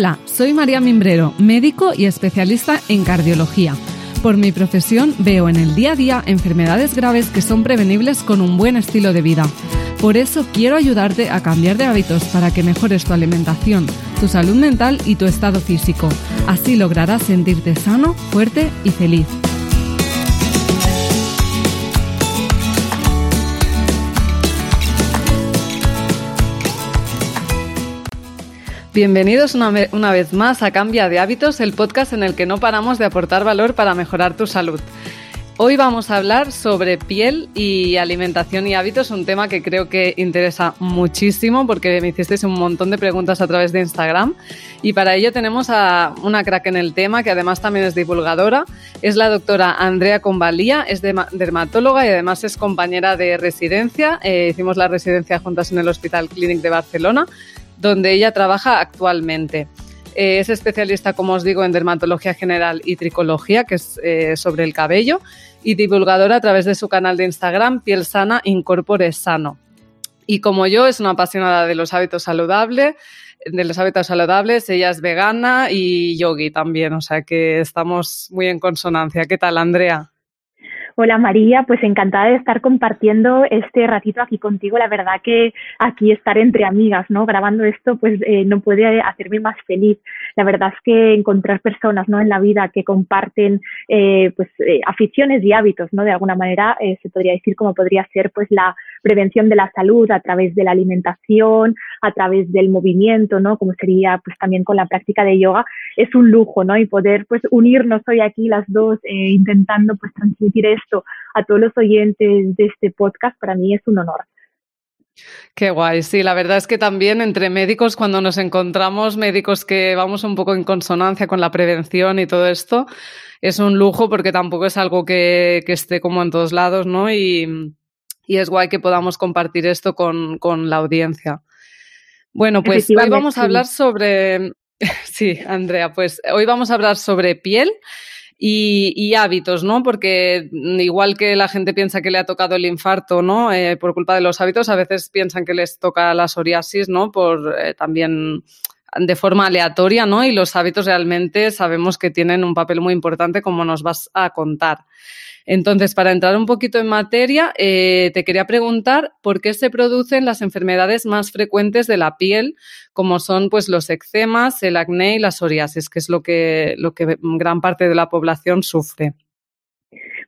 Hola, soy María Mimbrero, médico y especialista en cardiología. Por mi profesión veo en el día a día enfermedades graves que son prevenibles con un buen estilo de vida. Por eso quiero ayudarte a cambiar de hábitos para que mejores tu alimentación, tu salud mental y tu estado físico. Así lograrás sentirte sano, fuerte y feliz. Bienvenidos una, vez más a Cambia de Hábitos, el podcast en el que no paramos de aportar valor para mejorar tu salud. Hoy vamos a hablar sobre piel y alimentación y hábitos, un tema que creo que interesa muchísimo porque me hicisteis un montón de preguntas a través de Instagram. Y para ello tenemos a una crack en el tema que además también es divulgadora, es la doctora Andrea Convalía, es dermatóloga y además es compañera de residencia, eh, hicimos la residencia juntas en el Hospital Clínic de Barcelona donde ella trabaja actualmente. Eh, es especialista, como os digo, en dermatología general y tricología, que es eh, sobre el cabello, y divulgadora a través de su canal de Instagram, Piel Sana Incorpore Sano. Y como yo, es una apasionada de los hábitos saludables, de los hábitos saludables, ella es vegana y yogi también, o sea que estamos muy en consonancia. ¿Qué tal, Andrea? Hola María, pues encantada de estar compartiendo este ratito aquí contigo. La verdad que aquí estar entre amigas, ¿no? Grabando esto, pues eh, no puede hacerme más feliz. La verdad es que encontrar personas, ¿no? En la vida que comparten, eh, pues, eh, aficiones y hábitos, ¿no? De alguna manera se podría decir como podría ser, pues, la prevención de la salud a través de la alimentación, a través del movimiento, ¿no? Como sería, pues, también con la práctica de yoga, es un lujo, ¿no? Y poder, pues, unirnos hoy aquí las dos intentando, pues, transmitir esto a todos los oyentes de este podcast, para mí es un honor. Qué guay, sí, la verdad es que también entre médicos, cuando nos encontramos, médicos que vamos un poco en consonancia con la prevención y todo esto, es un lujo porque tampoco es algo que, esté como en todos lados, ¿no? Y, es guay que podamos compartir esto con, con la audiencia. Bueno, pues hoy vamos a hablar sobre, sí, Andrea, pues hoy vamos a hablar sobre piel y, hábitos, ¿no? Porque igual que la gente piensa que le ha tocado el infarto, ¿no? Eh, por culpa de los hábitos, a veces piensan que les toca la psoriasis, ¿no? Por eh, también de forma aleatoria, ¿no? Y los hábitos realmente sabemos que tienen un papel muy importante, como nos vas a contar. Entonces, para entrar un poquito en materia, eh, te quería preguntar por qué se producen las enfermedades más frecuentes de la piel, como son pues los eczemas, el acné y la psoriasis, que es lo que, lo que gran parte de la población sufre.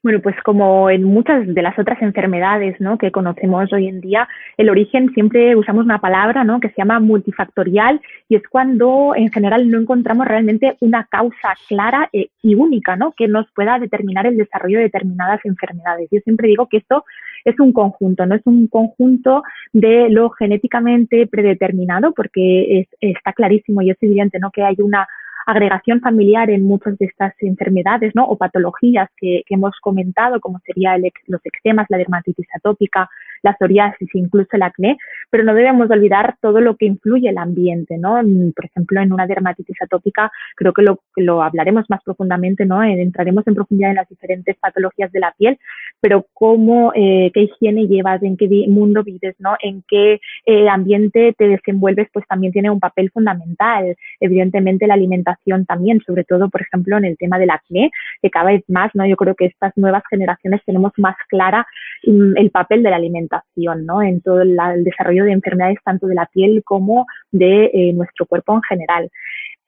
Bueno, pues como en muchas de las otras enfermedades ¿no? que conocemos hoy en día, el origen siempre usamos una palabra ¿no? que se llama multifactorial y es cuando en general no encontramos realmente una causa clara eh, y única ¿no? que nos pueda determinar el desarrollo de determinadas enfermedades. Yo siempre digo que esto es un conjunto, no es un conjunto de lo genéticamente predeterminado, porque está clarísimo y es evidente ¿no? que hay una agregación familiar en muchas de estas enfermedades ¿no? o patologías que, hemos comentado, como sería los eczemas, la dermatitis atópica, la psoriasis, incluso el acné, pero no debemos olvidar todo lo que influye el ambiente, ¿no? Por ejemplo, en una dermatitis atópica, creo que lo, lo hablaremos más profundamente, ¿no? Entraremos en profundidad en las diferentes patologías de la piel, pero cómo, eh, qué higiene llevas, en qué mundo vives, ¿no? En qué eh, ambiente te desenvuelves, pues también tiene un papel fundamental. Evidentemente, la alimentación también, sobre todo, por ejemplo, en el tema del acné, que cada vez más, ¿no? Yo creo que estas nuevas generaciones tenemos más clara mm, el papel de la alimentación ¿no? En todo el, desarrollo de enfermedades tanto de la piel como de eh, nuestro cuerpo en general.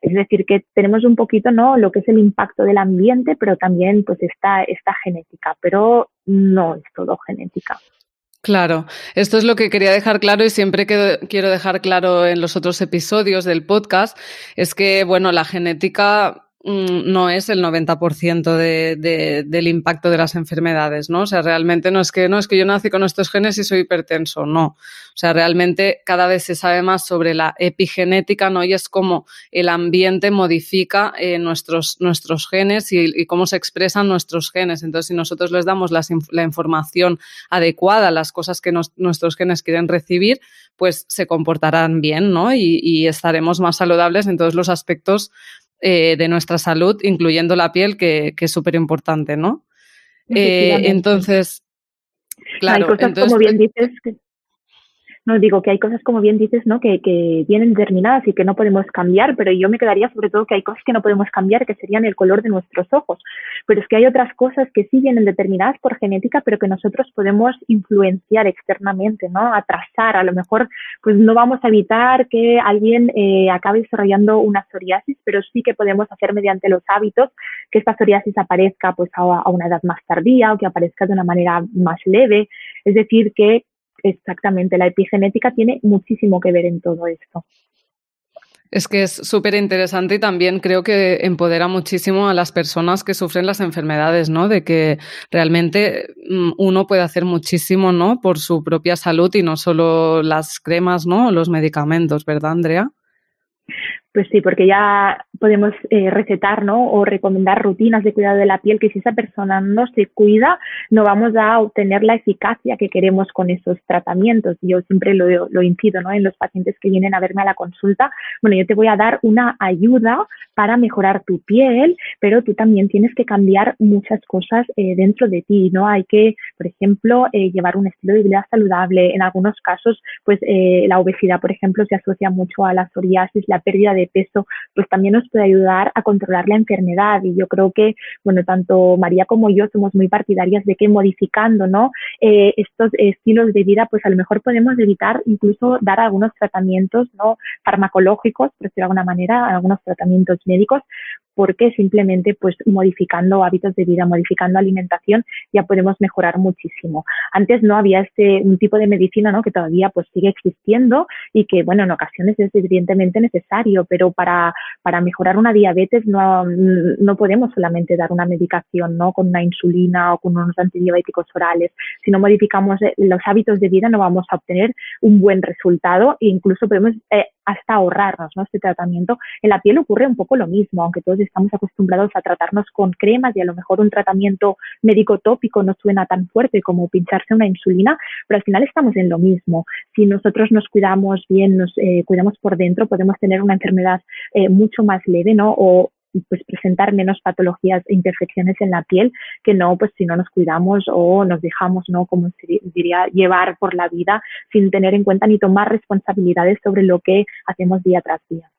Es decir, que tenemos un poquito, ¿no? Lo que es el impacto del ambiente, pero también, pues, esta, esta genética, pero no es todo genética. Claro, esto es lo que quería dejar claro y siempre que quiero dejar claro en los otros episodios del podcast, es que, bueno, la genética no es el 90% de, del impacto de las enfermedades, ¿no? O sea, realmente no es que no es que yo nací con estos genes y soy hipertenso, no. O sea, realmente cada vez se sabe más sobre la epigenética, ¿no? Y es cómo el ambiente modifica eh, nuestros, nuestros genes y, cómo se expresan nuestros genes. Entonces, si nosotros les damos la información adecuada, las cosas que nuestros genes quieren recibir, pues se comportarán bien, ¿no? Y, y estaremos más saludables en todos los aspectos eh, de nuestra salud, incluyendo la piel, que, es súper importante, ¿no? Eh, entonces, claro. Hay cosas, como bien dices, que, no digo que hay cosas, como bien dices, ¿no? Que, que vienen determinadas y que no podemos cambiar, pero yo me quedaría sobre todo que hay cosas que no podemos cambiar, que serían el color de nuestros ojos. Pero es que hay otras cosas que sí vienen determinadas por genética, pero que nosotros podemos influenciar externamente, ¿no? Atrasar. A lo mejor, pues no vamos a evitar que alguien eh, acabe desarrollando una psoriasis, pero sí que podemos hacer mediante los hábitos que esta psoriasis aparezca pues a, a una edad más tardía o que aparezca de una manera más leve. Es decir, que exactamente la epigenética tiene muchísimo que ver en todo esto. Es que es súper interesante y también creo que empodera muchísimo a las personas que sufren las enfermedades, ¿no? De que realmente mm, uno puede hacer muchísimo, ¿no? Por su propia salud y no solo las cremas, ¿no? Los medicamentos, ¿verdad, Andrea? Pues sí, porque ya podemos eh, recetar ¿no? o recomendar rutinas de cuidado de la piel que si esa persona no se cuida, no vamos a obtener la eficacia que queremos con esos tratamientos. Yo siempre lo, lo incido ¿no? en los pacientes que vienen a verme a la consulta. Bueno, yo te voy a dar una ayuda para mejorar tu piel, pero tú también tienes que cambiar muchas cosas eh, dentro de ti, ¿no? Hay que, por ejemplo, eh, llevar un estilo de vida saludable. En algunos casos, pues la obesidad, por ejemplo, se asocia mucho a la psoriasis, la pérdida de peso, pues también nos puede ayudar a controlar la enfermedad. Y yo creo que, bueno, tanto María como yo somos muy partidarias de que modificando, ¿no? Eh, estos estilos de vida, pues a lo mejor podemos evitar incluso dar algunos tratamientos, ¿no? Farmacológicos, por decirlo de alguna manera, algunos tratamientos médicos, porque simplemente pues modificando hábitos de vida, modificando alimentación, ya podemos mejorar muchísimo. Antes no había este un tipo de medicina ¿no? que todavía pues sigue existiendo y que bueno en ocasiones es evidentemente necesario, pero para, para mejorar una diabetes no, no podemos solamente dar una medicación ¿no? con una insulina o con unos antibióticos orales. Si no modificamos eh, los hábitos de vida no vamos a obtener un buen resultado e incluso podemos eh, hasta ahorrarnos ¿no? este tratamiento. En la piel ocurre un poco lo mismo, aunque todos estamos acostumbrados a tratarnos con cremas y a lo mejor un tratamiento médico tópico no suena tan fuerte como pincharse una insulina, pero al final estamos en lo mismo. Si nosotros nos cuidamos bien, nos eh, cuidamos por dentro, podemos tener una enfermedad eh, mucho más leve, ¿no? O pues presentar menos patologías e infecciones en la piel que no pues si no nos cuidamos o nos dejamos no como se diría llevar por la vida sin tener en cuenta ni tomar responsabilidades sobre lo que hacemos día tras día.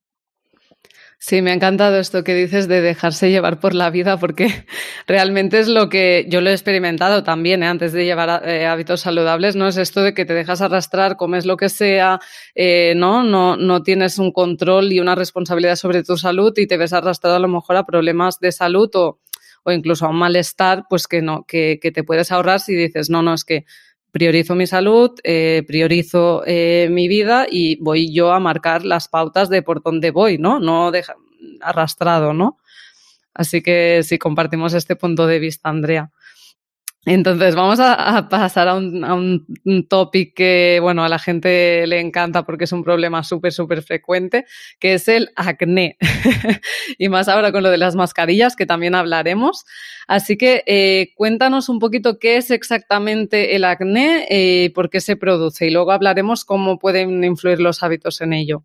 Sí, me ha encantado esto que dices de dejarse llevar por la vida, porque realmente es lo que yo lo he experimentado también ¿eh? antes de llevar eh, hábitos saludables, ¿no? Es esto de que te dejas arrastrar, comes lo que sea, eh, ¿no? ¿no? No tienes un control y una responsabilidad sobre tu salud y te ves arrastrado a lo mejor a problemas de salud o, o incluso a un malestar, pues que no, que, que te puedes ahorrar si dices, no, no, es que priorizo mi salud, eh, priorizo eh, mi vida y voy yo a marcar las pautas de por dónde voy, ¿no? No deja, arrastrado, ¿no? Así que sí, compartimos este punto de vista, Andrea. Entonces, vamos a, pasar a un, un, topic que, bueno, a la gente le encanta porque es un problema súper, súper frecuente, que es el acné. y más ahora con lo de las mascarillas, que también hablaremos. Así que eh, cuéntanos un poquito qué es exactamente el acné y eh, por qué se produce. Y luego hablaremos cómo pueden influir los hábitos en ello.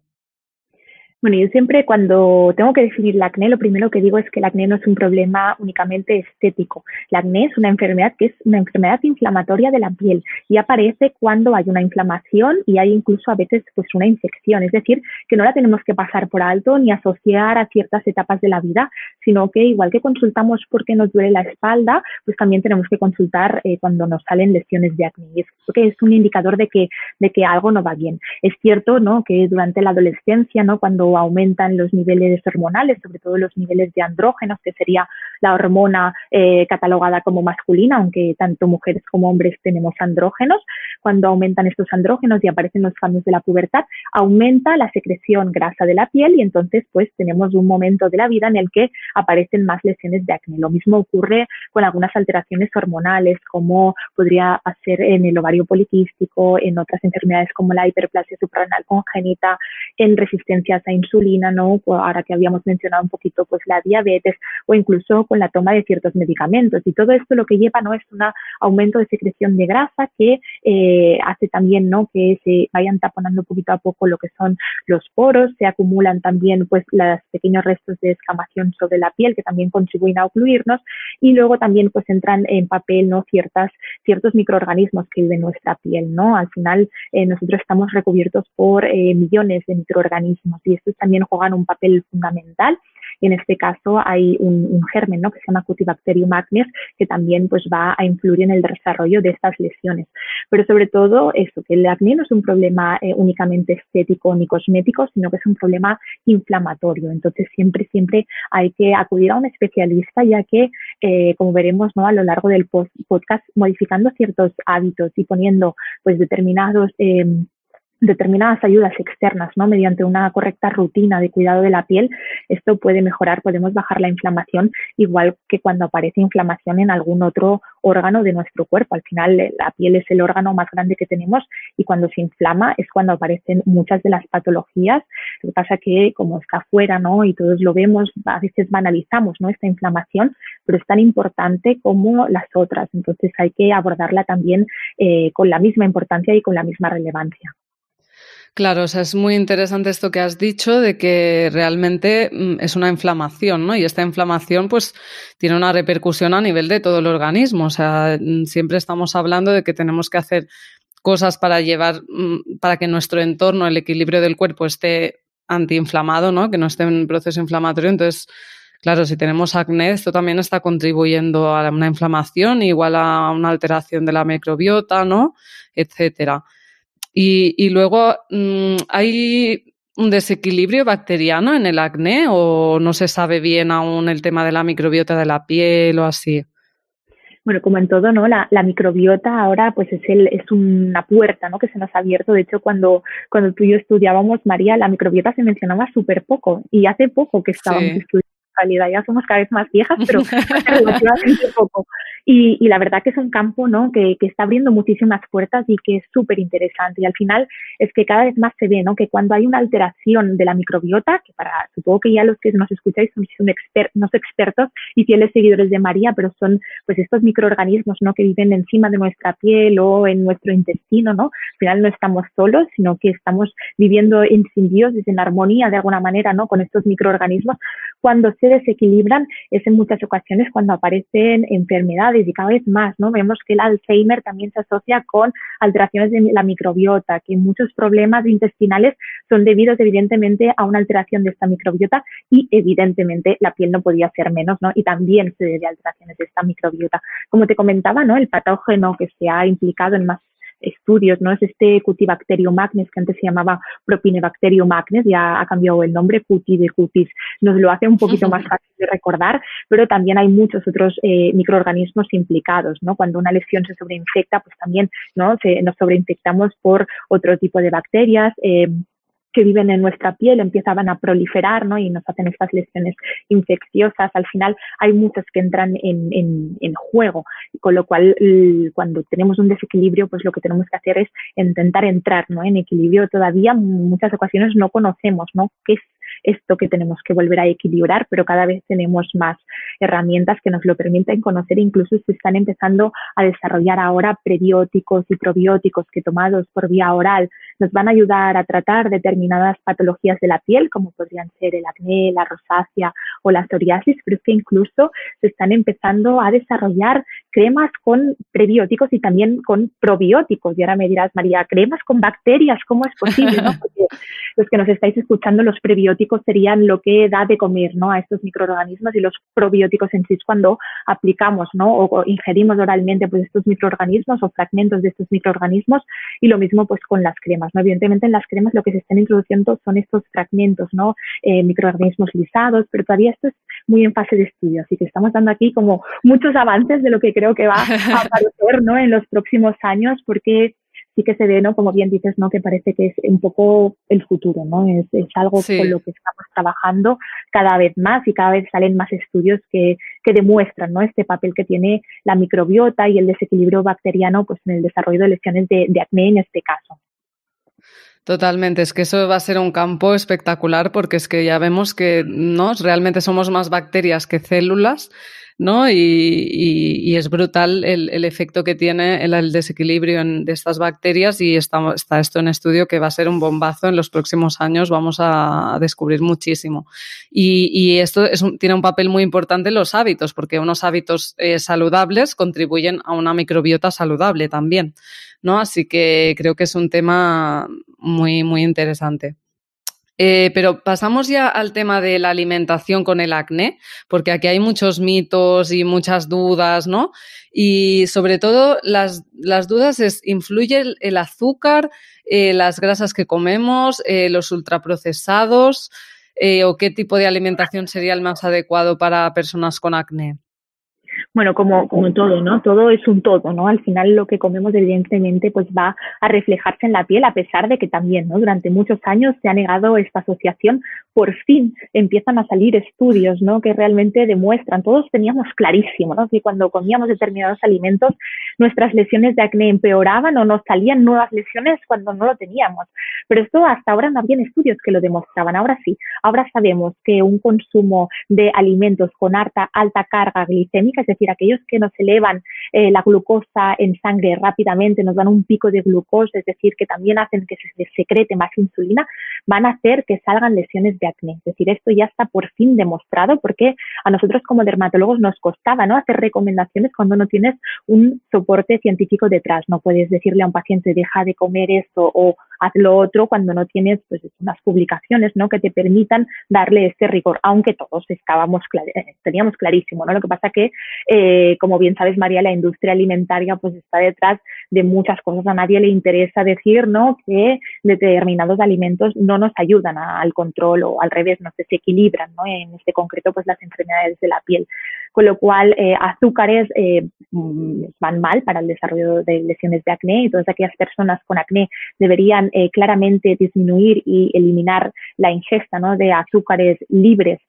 Bueno, yo siempre cuando tengo que definir el acné, lo primero que digo es que el acné no es un problema únicamente estético. El acné es una enfermedad que es una enfermedad inflamatoria de la piel y aparece cuando hay una inflamación y hay incluso a veces pues una infección. Es decir, que no la tenemos que pasar por alto ni asociar a ciertas etapas de la vida, sino que igual que consultamos porque nos duele la espalda, pues también tenemos que consultar eh, cuando nos salen lesiones de acné. Y es es un indicador de que, de que algo no va bien. Es cierto, ¿no? Que durante la adolescencia, ¿no? Cuando aumentan los niveles hormonales, sobre todo los niveles de andrógenos, que sería la hormona eh, catalogada como masculina, aunque tanto mujeres como hombres tenemos andrógenos. Cuando aumentan estos andrógenos y aparecen los cambios de la pubertad, aumenta la secreción grasa de la piel y entonces pues tenemos un momento de la vida en el que aparecen más lesiones de acné. Lo mismo ocurre con algunas alteraciones hormonales, como podría ser en el ovario poliquístico, en otras enfermedades como la hiperplasia suprarrenal congénita, en resistencias a insulina, ¿no? Ahora que habíamos mencionado un poquito pues la diabetes o incluso con la toma de ciertos medicamentos. Y todo esto lo que lleva, ¿no? Es un aumento de secreción de grasa que eh, hace también, ¿no? Que se vayan taponando poquito a poco lo que son los poros, se acumulan también pues los pequeños restos de escamación sobre la piel que también contribuyen a ocluirnos y luego también pues entran en papel, ¿no? Ciertas, ciertos microorganismos que viven en nuestra piel, ¿no? Al final eh, nosotros estamos recubiertos por eh, millones de microorganismos y también juegan un papel fundamental y en este caso hay un, germen ¿no? que se llama Cutibacterium acnes que también pues va a influir en el desarrollo de estas lesiones. Pero sobre todo eso, que el acné no es un problema eh, únicamente estético ni cosmético, sino que es un problema inflamatorio. Entonces siempre, siempre hay que acudir a un especialista ya que, eh, como veremos ¿no? a lo largo del podcast, modificando ciertos hábitos y poniendo pues determinados eh, determinadas ayudas externas, ¿no? Mediante una correcta rutina de cuidado de la piel, esto puede mejorar, podemos bajar la inflamación, igual que cuando aparece inflamación en algún otro órgano de nuestro cuerpo. Al final, eh, la piel es el órgano más grande que tenemos y cuando se inflama es cuando aparecen muchas de las patologías. Lo que pasa que como está afuera, ¿no? Y todos lo vemos, a veces banalizamos, ¿no? Esta inflamación, pero es tan importante como las otras. Entonces hay que abordarla también eh, con la misma importancia y con la misma relevancia. Claro, o sea, es muy interesante esto que has dicho de que realmente mm, es una inflamación, ¿no? Y esta inflamación, pues, tiene una repercusión a nivel de todo el organismo. O sea, mm, siempre estamos hablando de que tenemos que hacer cosas para llevar, mm, para que nuestro entorno, el equilibrio del cuerpo esté antiinflamado, ¿no? Que no esté en proceso inflamatorio. Entonces, claro, si tenemos acné, esto también está contribuyendo a una inflamación, igual a una alteración de la microbiota, ¿no? Etcétera. Y, luego, mm, ¿hay un desequilibrio bacteriano en el acné o no se sabe bien aún el tema de la microbiota de la piel o así? bueno, como en todo, ¿no? La, microbiota ahora pues es el, es una puerta, ¿no? Que se nos ha abierto. De hecho, cuando, cuando tú y yo estudiábamos, María, la microbiota se mencionaba súper poco y hace poco que estábamos estudiando realidad ya somos cada vez más viejas, pero relativamente poco. Y, y, la verdad que es un campo ¿no? que, que está abriendo muchísimas puertas y que es súper interesante. Y al final es que cada vez más se ve ¿no? que cuando hay una alteración de la microbiota, que para supongo que ya los que nos escucháis son, son exper no expertos y fieles seguidores de María, pero son pues estos microorganismos ¿no? que viven encima de nuestra piel o en nuestro intestino. ¿no? Al final no estamos solos, sino que estamos viviendo en simbiosis, en armonía de alguna manera ¿no? con estos microorganismos. Cuando se desequilibran es en muchas ocasiones cuando aparecen enfermedades y cada vez más, ¿no? Vemos que el Alzheimer también se asocia con alteraciones de la microbiota, que muchos problemas intestinales son debidos evidentemente a una alteración de esta microbiota y evidentemente la piel no podía ser menos, ¿no? Y también se debe a alteraciones de esta microbiota. Como te comentaba, ¿no? El patógeno que se ha implicado en más estudios, ¿no? Es este Cutibacterium magnes, que antes se llamaba Propinebacterium magnes, ya ha cambiado el nombre, Cuti de cutis, nos lo hace un poquito más fácil de recordar, pero también hay muchos otros eh, microorganismos implicados, ¿no? Cuando una lesión se sobreinfecta, pues también, ¿no? Se, nos sobreinfectamos por otro tipo de bacterias, eh, que viven en nuestra piel empiezan a proliferar ¿no? y nos hacen estas lesiones infecciosas. Al final hay muchas que entran en, en, en, juego, con lo cual cuando tenemos un desequilibrio, pues lo que tenemos que hacer es intentar entrar ¿no? en equilibrio. Todavía muchas ocasiones no conocemos ¿no? qué esto que tenemos que volver a equilibrar, pero cada vez tenemos más herramientas que nos lo permiten conocer. Incluso se están empezando a desarrollar ahora prebióticos y probióticos que tomados por vía oral nos van a ayudar a tratar determinadas patologías de la piel, como podrían ser el acné, la rosácea o la psoriasis, pero es que incluso se están empezando a desarrollar cremas con prebióticos y también con probióticos. Y ahora me dirás, María, cremas con bacterias, ¿cómo es posible? Porque los que nos estáis escuchando, los prebióticos serían lo que da de comer ¿no? a estos microorganismos y los probióticos en sí es cuando aplicamos ¿no? o, ingerimos oralmente pues, estos microorganismos o fragmentos de estos microorganismos y lo mismo pues con las cremas. ¿no? Evidentemente en las cremas lo que se están introduciendo son estos fragmentos, ¿no? Eh, microorganismos lisados, pero todavía esto es muy en fase de estudio, así que estamos dando aquí como muchos avances de lo que creo que va a aparecer ¿no? en los próximos años porque sí que se ve, ¿no? Como bien dices, ¿no? Que parece que es un poco el futuro, ¿no? Es, algo con lo que estamos trabajando cada vez más y cada vez salen más estudios que, que demuestran, ¿no? Este papel que tiene la microbiota y el desequilibrio bacteriano, pues en el desarrollo de lesiones de, de acné en este caso. Totalmente, es que eso va a ser un campo espectacular porque es que ya vemos que no realmente somos más bacterias que células ¿no? Y, es brutal el, efecto que tiene el, desequilibrio de estas bacterias y está, está, esto en estudio que va a ser un bombazo en los próximos años, vamos a, descubrir muchísimo. Y, esto tiene un papel muy importante en los hábitos, porque unos hábitos eh, saludables contribuyen a una microbiota saludable también, ¿no? Así que creo que es un tema muy, muy interesante. Eh, pero pasamos ya al tema de la alimentación con el acné, porque aquí hay muchos mitos y muchas dudas, ¿no? Y sobre todo las, dudas es, ¿influye el, azúcar, eh, las grasas que comemos, eh, los ultraprocesados o qué tipo de alimentación sería el más adecuado para personas con acné? Bueno, como, como todo, ¿no? Todo es un todo, ¿no? Al final lo que comemos evidentemente pues va a reflejarse en la piel, a pesar de que también, ¿no? Durante muchos años se ha negado esta asociación, por fin empiezan a salir estudios, ¿no? Que realmente demuestran, todos teníamos clarísimo, ¿no? Que cuando comíamos determinados alimentos, nuestras lesiones de acné empeoraban o nos salían nuevas lesiones cuando no lo teníamos. Pero esto hasta ahora no habían estudios que lo demostraban, ahora sí, ahora sabemos que un consumo de alimentos con alta, alta carga glicémica, es decir, aquellos que nos elevan eh, la glucosa en sangre rápidamente, nos dan un pico de glucosa, es decir, que también hacen que se secrete más insulina, van a hacer que salgan lesiones de acné. Es decir, esto ya está por fin demostrado porque a nosotros como dermatólogos nos costaba ¿no? hacer recomendaciones cuando no tienes un soporte científico detrás. No puedes decirle a un paciente deja de comer esto o haz lo otro cuando no tienes pues, unas publicaciones ¿no? que te permitan darle este rigor, aunque todos estábamos eh, teníamos clarísimo. ¿no? Lo que pasa que eh, como bien sabes, María, la industria alimentaria pues está detrás de muchas cosas. A nadie le interesa decir ¿no? que determinados alimentos no nos ayudan al control o al revés, nos desequilibran, ¿no? en este concreto pues las enfermedades de la piel. Con lo cual, eh, azúcares eh, mm, van mal para el desarrollo de lesiones de acné todas aquellas personas con acné deberían claramente disminuir y eliminar la ingesta ¿no? de azúcares libres,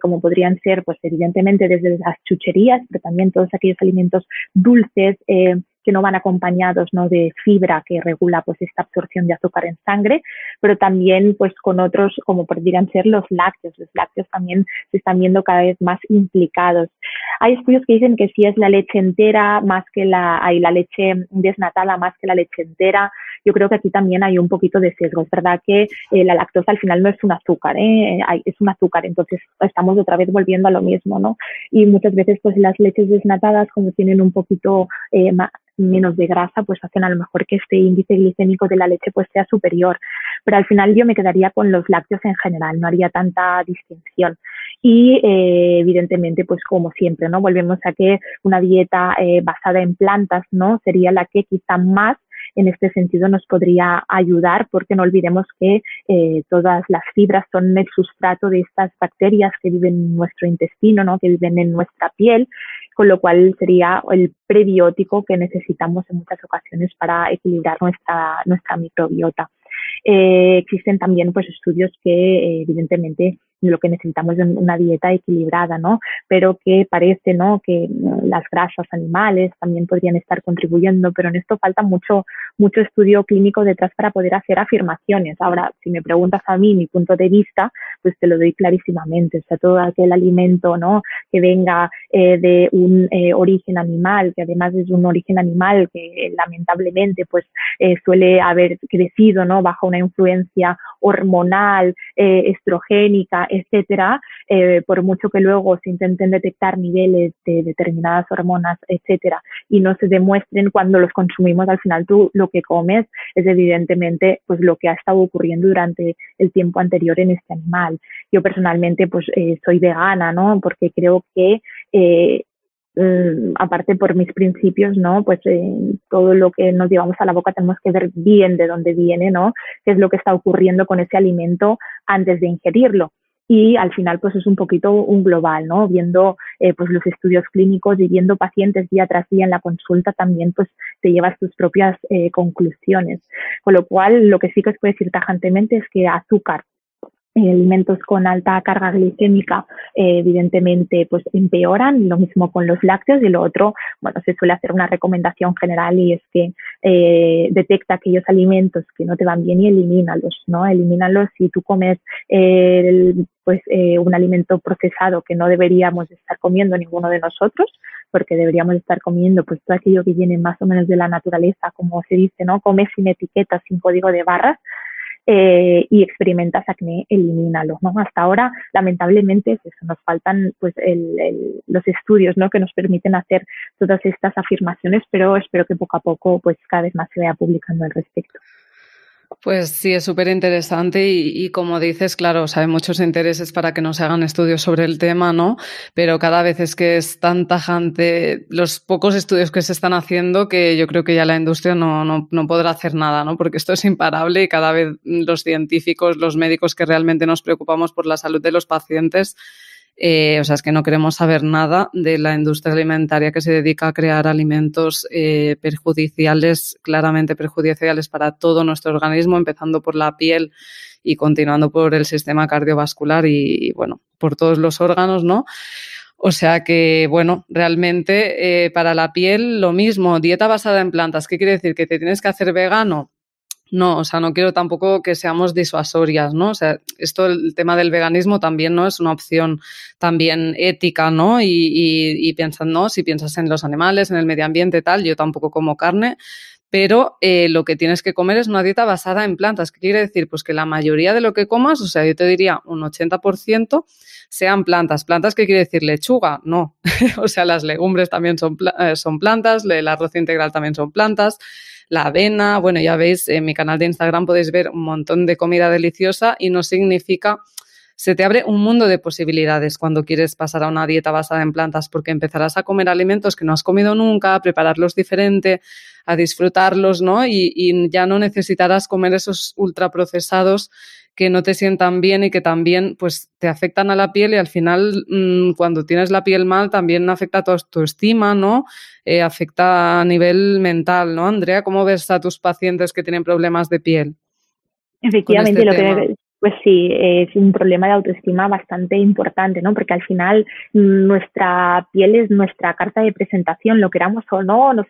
como podrían ser, pues evidentemente desde las chucherías, también todos aquellos alimentos dulces eh, que no van acompañados ¿no? de fibra que regula pues esta absorción de azúcar en sangre, pero también pues con otros como podrían ser los lácteos. Los lácteos también se están viendo cada vez más implicados. Hay estudios que dicen que si es la leche entera más que la, hay la leche desnatada más que la leche entera, yo creo que aquí también hay un poquito de sesgo. Es verdad que eh, la lactosa al final no es un azúcar, ¿eh? es un azúcar, entonces estamos otra vez volviendo a lo mismo, ¿no? Y muchas veces pues las leches desnatadas como tienen un poquito eh, menos de grasa, pues hacen a lo mejor que este índice glicémico de la leche pues sea superior. Pero al final yo me quedaría con los lácteos en general, no haría tanta distinción. Y eh, evidentemente, pues como siempre, ¿no? Volvemos a que una dieta eh, basada en plantas, ¿no? Sería la que quizá más en este sentido nos podría ayudar porque no olvidemos que eh, todas las fibras son el sustrato de estas bacterias que viven en nuestro intestino, ¿no? que viven en nuestra piel, con lo cual sería el prebiótico que necesitamos en muchas ocasiones para equilibrar nuestra, nuestra microbiota. Eh, existen también pues estudios que eh, evidentemente lo que necesitamos es una dieta equilibrada, ¿no? Pero que parece, ¿no? Que las grasas animales también podrían estar contribuyendo, pero en esto falta mucho, mucho estudio clínico detrás para poder hacer afirmaciones. Ahora, si me preguntas a mí mi punto de vista, pues te lo doy clarísimamente. O sea, todo aquel alimento, ¿no? Que venga eh, de un eh, origen animal, que además es un origen animal que lamentablemente, pues eh, suele haber crecido, ¿no? Bajo una influencia hormonal, estrogénica, etcétera, eh, por mucho que luego se intenten detectar niveles de determinadas hormonas, etcétera, y no se demuestren cuando los consumimos, al final tú lo que comes es evidentemente pues lo que ha estado ocurriendo durante el tiempo anterior en este animal. Yo personalmente pues eh, soy vegana, ¿no? Porque creo que eh, mm, aparte por mis principios, ¿no? Pues todo lo que nos llevamos a la boca tenemos que ver bien de dónde viene, ¿no? Qué es lo que está ocurriendo con ese alimento antes de ingerirlo y al final pues es un poquito un global, ¿no? Viendo eh, pues los estudios clínicos y viendo pacientes día tras día en la consulta también pues te llevas tus propias eh, conclusiones. Con lo cual lo que sí que os puedo decir tajantemente es que azúcar alimentos con alta carga glicémica eh, evidentemente pues empeoran, lo mismo con los lácteos y lo otro, bueno, se suele hacer una recomendación general y es que eh, detecta aquellos alimentos que no te van bien y elimínalos, ¿no? Elimínalos si tú comes pues un alimento procesado que no deberíamos estar comiendo ninguno de nosotros, porque deberíamos estar comiendo pues todo aquello que viene más o menos de la naturaleza, como se dice, ¿no? Come sin etiquetas, sin código de barras, eh, y experimentas acné, elimínalo. ¿no? Hasta ahora, lamentablemente, eso, nos faltan pues, los estudios ¿no? que nos permiten hacer todas estas afirmaciones, pero espero que poco a poco pues, cada vez más se vaya publicando al respecto. Pues sí, es súper interesante y, como dices, claro, hay muchos intereses para que no se hagan estudios sobre el tema, ¿no? Pero cada vez es que es tan tajante los pocos estudios que se están haciendo que yo creo que ya la industria no, no, no podrá hacer nada, ¿no? Porque esto es imparable y cada vez los científicos, los médicos que realmente nos preocupamos por la salud de los pacientes, eh, o sea, es que no queremos saber nada de la industria alimentaria que se dedica a crear alimentos eh, perjudiciales, claramente perjudiciales para todo nuestro organismo, empezando por la piel y continuando por el sistema cardiovascular y, bueno, por todos los órganos, ¿no? O sea que, bueno, realmente eh, para la piel lo mismo, dieta basada en plantas. ¿Qué quiere decir? ¿Que te tienes que hacer vegano? No, o sea, no quiero tampoco que seamos disuasorias, ¿no? O sea, esto, el tema del veganismo también, ¿no? Es una opción también ética, ¿no? Y, y, ¿no? Si piensas en los animales, en el medio ambiente, tal, yo tampoco como carne, pero eh, lo que tienes que comer es una dieta basada en plantas. ¿Qué quiere decir? Pues que la mayoría de lo que comas, o sea, yo te diría un 80%, sean plantas. ¿Plantas qué quiere decir? Lechuga, no. o sea, las legumbres también son, eh, son plantas, el arroz integral también son plantas la avena. Bueno, ya veis, en mi canal de Instagram podéis ver un montón de comida deliciosa y no significa se te abre un mundo de posibilidades cuando quieres pasar a una dieta basada en plantas, porque empezarás a comer alimentos que no has comido nunca, a prepararlos diferente, a disfrutarlos, ¿no? Y, y ya no necesitarás comer esos ultraprocesados que no te sientan bien y que también pues te afectan a la piel y al final mm, cuando tienes la piel mal también afecta a tu autoestima, ¿no? Eh, afecta a nivel mental, ¿no? Andrea, ¿cómo ves a tus pacientes que tienen problemas de piel? Efectivamente, este lo que pues sí, es un problema de autoestima bastante importante, ¿no? Porque al final nuestra piel es nuestra carta de presentación, lo queramos o no, nos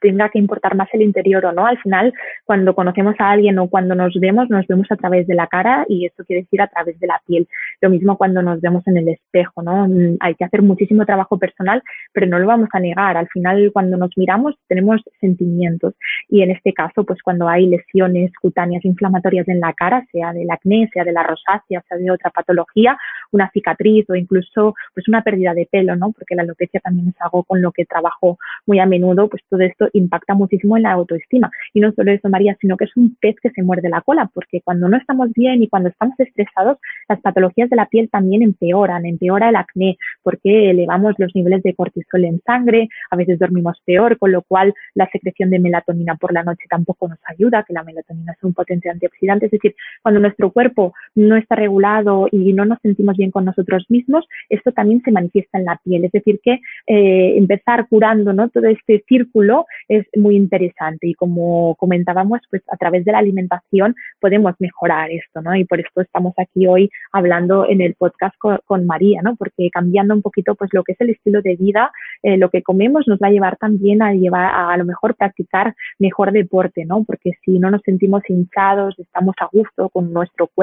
tenga que importar más el interior o no. Al final, cuando conocemos a alguien o cuando nos vemos, nos vemos a través de la cara y esto quiere decir a través de la piel. Lo mismo cuando nos vemos en el espejo, ¿no? Mm, hay que hacer muchísimo trabajo personal, pero no lo vamos a negar. Al final, cuando nos miramos, tenemos sentimientos y en este caso, pues cuando hay lesiones cutáneas inflamatorias en la cara, sea del acné, sea de la rosácea, sea de otra patología, una cicatriz o incluso pues una pérdida de pelo, ¿no? Porque la alopecia también es algo con lo que trabajo muy a menudo, pues todo esto impacta muchísimo en la autoestima. Y no solo eso, María, sino que es un pez que se muerde la cola, porque cuando no estamos bien y cuando estamos estresados, las patologías de la piel también empeoran, empeora el acné, porque elevamos los niveles de cortisol en sangre, a veces dormimos peor, con lo cual la secreción de melatonina por la noche tampoco nos ayuda, que la melatonina es un potente antioxidante, es decir, cuando nuestro cuerpo no está regulado y no nos sentimos bien con nosotros mismos, esto también se manifiesta en la piel, es decir, que eh, empezar curando ¿no? todo este círculo es muy interesante y como comentábamos, pues a través de la alimentación podemos mejorar esto, ¿no? Y por esto estamos aquí hoy hablando en el podcast con, María, ¿no? Porque cambiando un poquito pues lo que es el estilo de vida, eh, lo que comemos nos va a llevar también a llevar a, a lo mejor practicar mejor deporte, ¿no? Porque si no nos sentimos hinchados, estamos a gusto con nuestro cuerpo,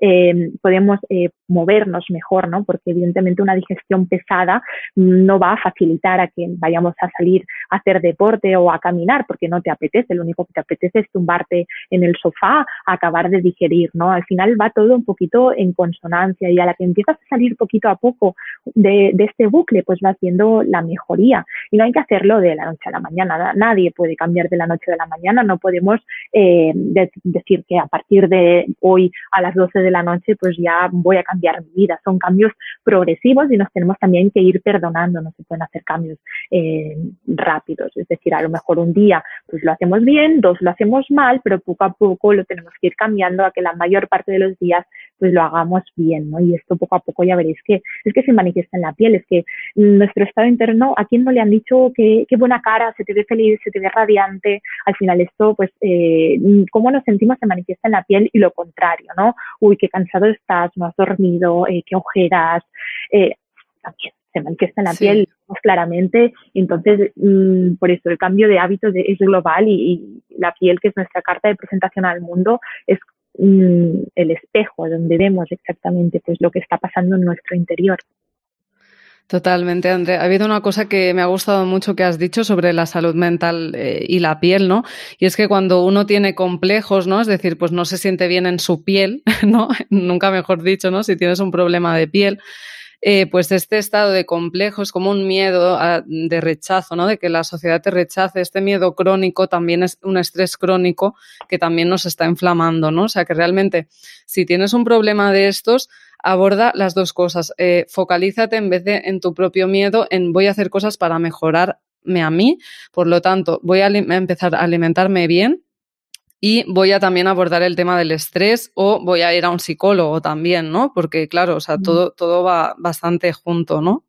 eh, podemos eh, movernos mejor, ¿no? Porque evidentemente una digestión pesada no va a facilitar a que vayamos a salir a hacer deporte o a caminar porque no te apetece, lo único que te apetece es tumbarte en el sofá, acabar de digerir, ¿no? Al final va todo un poquito en consonancia y a la que empiezas a salir poquito a poco de, este bucle, pues va haciendo la mejoría. Y no hay que hacerlo de la noche a la mañana, nadie puede cambiar de la noche a la mañana, no podemos eh, decir que a partir de hoy a las 12 de la noche pues ya voy a cambiar mi vida. Son cambios progresivos y nos tenemos también que ir perdonando, no se pueden hacer cambios eh, rápidos. Es decir, a lo mejor un día pues lo hacemos bien, dos lo hacemos mal, pero poco a poco lo tenemos que ir cambiando a que la mayor parte de los días pues lo hagamos bien, ¿no? Y esto poco a poco ya veréis que es que se manifiesta en la piel, es que nuestro estado interno, ¿a quién no le han dicho que qué buena cara, se te ve feliz, se te ve radiante? Al final esto, pues, eh, cómo nos sentimos se manifiesta en la piel y lo contrario, ¿no? Uy, qué cansado estás, no has dormido, eh, qué ojeras, eh, también se manifiesta en la piel más claramente. Entonces, mm, por eso el cambio de hábitos es global y, la piel, que es nuestra carta de presentación al mundo, es mm, el espejo donde vemos exactamente pues lo que está pasando en nuestro interior. Totalmente, André. Ha habido una cosa que me ha gustado mucho que has dicho sobre la salud mental eh, y la piel, ¿no? Y es que cuando uno tiene complejos, ¿no? Es decir, pues no se siente bien en su piel, ¿no? Nunca mejor dicho, ¿no? Si tienes un problema de piel, eh, pues este estado de complejo es como un miedo de rechazo, ¿no? De que la sociedad te rechace. Este miedo crónico también es un estrés crónico que también nos está inflamando, ¿no? O sea que realmente, si tienes un problema de estos, aborda las dos cosas. Eh, focalízate en vez de en tu propio miedo en voy a hacer cosas para mejorarme a mí. Por lo tanto, voy a empezar a alimentarme bien, y voy a también abordar el tema del estrés o voy a ir a un psicólogo también, ¿no? Porque claro, o sea, todo, todo va bastante junto, ¿no?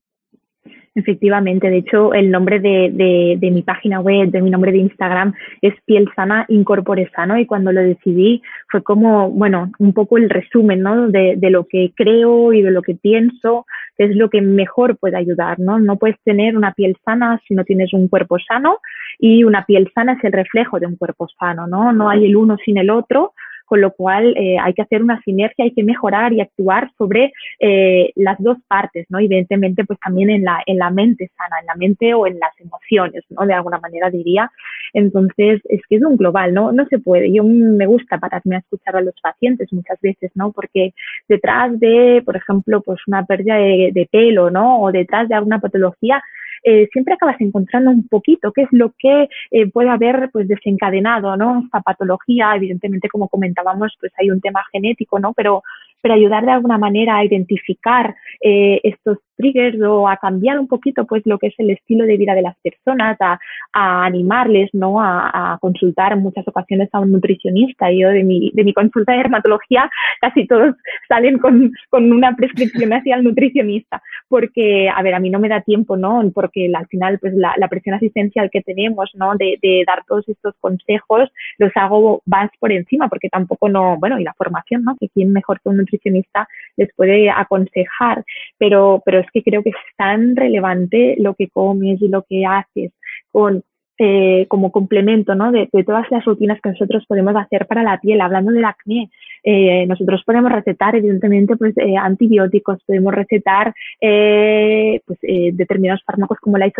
Efectivamente, de hecho, el nombre de, de, de, mi página web, de mi nombre de Instagram es Piel Sana Incorpore Sano y cuando lo decidí fue como, bueno, un poco el resumen, ¿no? De, de lo que creo y de lo que pienso, que es lo que mejor puede ayudar, ¿no? No puedes tener una piel sana si no tienes un cuerpo sano y una piel sana es el reflejo de un cuerpo sano, ¿no? No hay el uno sin el otro, con lo cual eh, hay que hacer una sinergia, hay que mejorar y actuar sobre eh, las dos partes, ¿no? Evidentemente, pues también en la, en la mente sana, en la mente o en las emociones, ¿no? De alguna manera diría. Entonces, es que es un global, ¿no? No se puede. Yo me gusta pararme a escuchar a los pacientes muchas veces, ¿no? Porque detrás de, por ejemplo, pues una pérdida de, de pelo, ¿no? O detrás de alguna patología, eh, siempre acabas encontrando un poquito qué es lo que eh, puede haber pues desencadenado ¿no? esta patología. Evidentemente, como comentábamos, pues hay un tema genético, ¿no? Pero pero ayudar de alguna manera a identificar eh, estos triggers o a cambiar un poquito pues lo que es el estilo de vida de las personas, a, animarles ¿no? A, consultar en muchas ocasiones a un nutricionista. Yo de mi, de mi consulta de dermatología casi todos salen con, con una prescripción hacia el nutricionista, porque, a ver, a mí no me da tiempo, ¿no? Porque al final pues la, presión asistencial que tenemos, ¿no? De, de, dar todos estos consejos los hago más por encima, porque tampoco no, bueno, y la formación, ¿no? Que quién mejor que un nutricionista les puede aconsejar, pero, pero es que creo que es tan relevante lo que comes y lo que haces con eh, como complemento ¿no? de, todas las rutinas que nosotros podemos hacer para la piel. Hablando del acné, eh, nosotros podemos recetar, evidentemente, pues eh, antibióticos, podemos recetar pues, determinados fármacos como la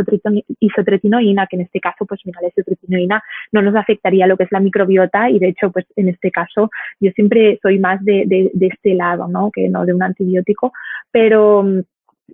isotretinoína, que en este caso, pues mira, la isotretinoína no nos afectaría lo que es la microbiota y de hecho, pues en este caso, yo siempre soy más de, de, de este lado, ¿no? Que no de un antibiótico, pero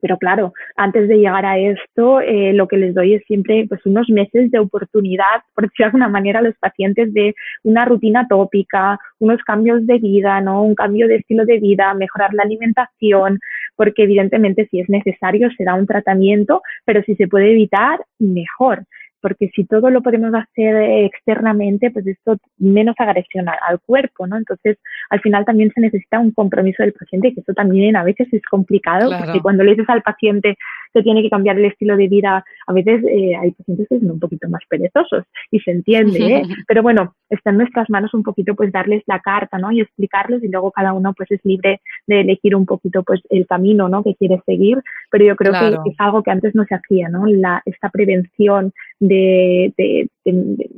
pero claro, antes de llegar a esto, eh, lo que les doy es siempre pues, unos meses de oportunidad, por decirlo de alguna manera, a los pacientes de una rutina tópica, unos cambios de vida, ¿no? Un cambio de estilo de vida, mejorar la alimentación, porque evidentemente si es necesario será un tratamiento, pero si se puede evitar, mejor porque si todo lo podemos hacer externamente, pues esto menos agresión al, cuerpo, ¿no? Entonces, al final también se necesita un compromiso del paciente, que eso también a veces es complicado, porque cuando le dices al paciente que tiene que cambiar el estilo de vida, a veces eh, hay pacientes que son un poquito más perezosos y se entiende, ¿eh? Pero bueno, está en nuestras manos un poquito pues darles la carta, ¿no? Y explicarles y luego cada uno pues es libre de elegir un poquito pues el camino, ¿no? Que quiere seguir, pero yo creo que es algo que antes no se hacía, ¿no? La, esta prevención de, de,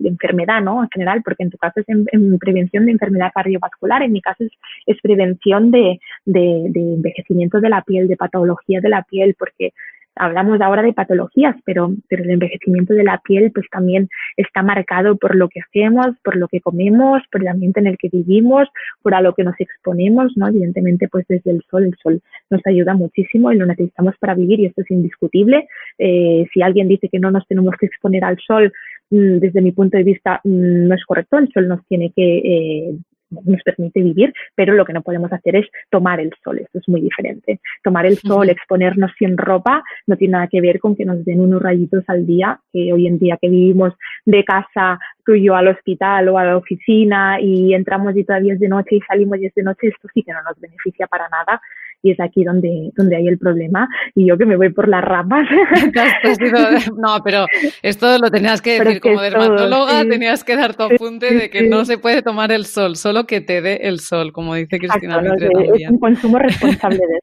enfermedad, ¿no? En general, porque en tu caso es en, prevención de enfermedad cardiovascular, en mi caso es, es prevención de, de, envejecimiento de la piel, de patología de la piel, porque hablamos ahora de patologías, pero, pero el envejecimiento de la piel pues también está marcado por lo que hacemos, por lo que comemos, por el ambiente en el que vivimos, por a lo que nos exponemos, ¿no? Evidentemente pues desde el sol, el sol nos ayuda muchísimo y lo necesitamos para vivir y esto es indiscutible. Eh, si alguien dice que no nos tenemos que exponer al sol, mm, desde mi punto de vista mm, no es correcto, el sol nos tiene que eh, nos permite vivir, pero lo que no podemos hacer es tomar el sol, esto es muy diferente. Tomar el sol, exponernos sin ropa, no tiene nada que ver con que nos den unos rayitos al día, que hoy en día que vivimos de casa tú y yo al hospital o a la oficina y entramos y todavía es de noche y salimos y es de noche, esto sí que no nos beneficia para nada y es aquí donde, donde hay el problema y yo que me voy por las ramas. no, pero esto lo tenías que decir como dermatóloga, tenías que dar tu apunte de que no se puede tomar el sol, solo que te dé el sol, como dice Cristina Es un consumo responsable de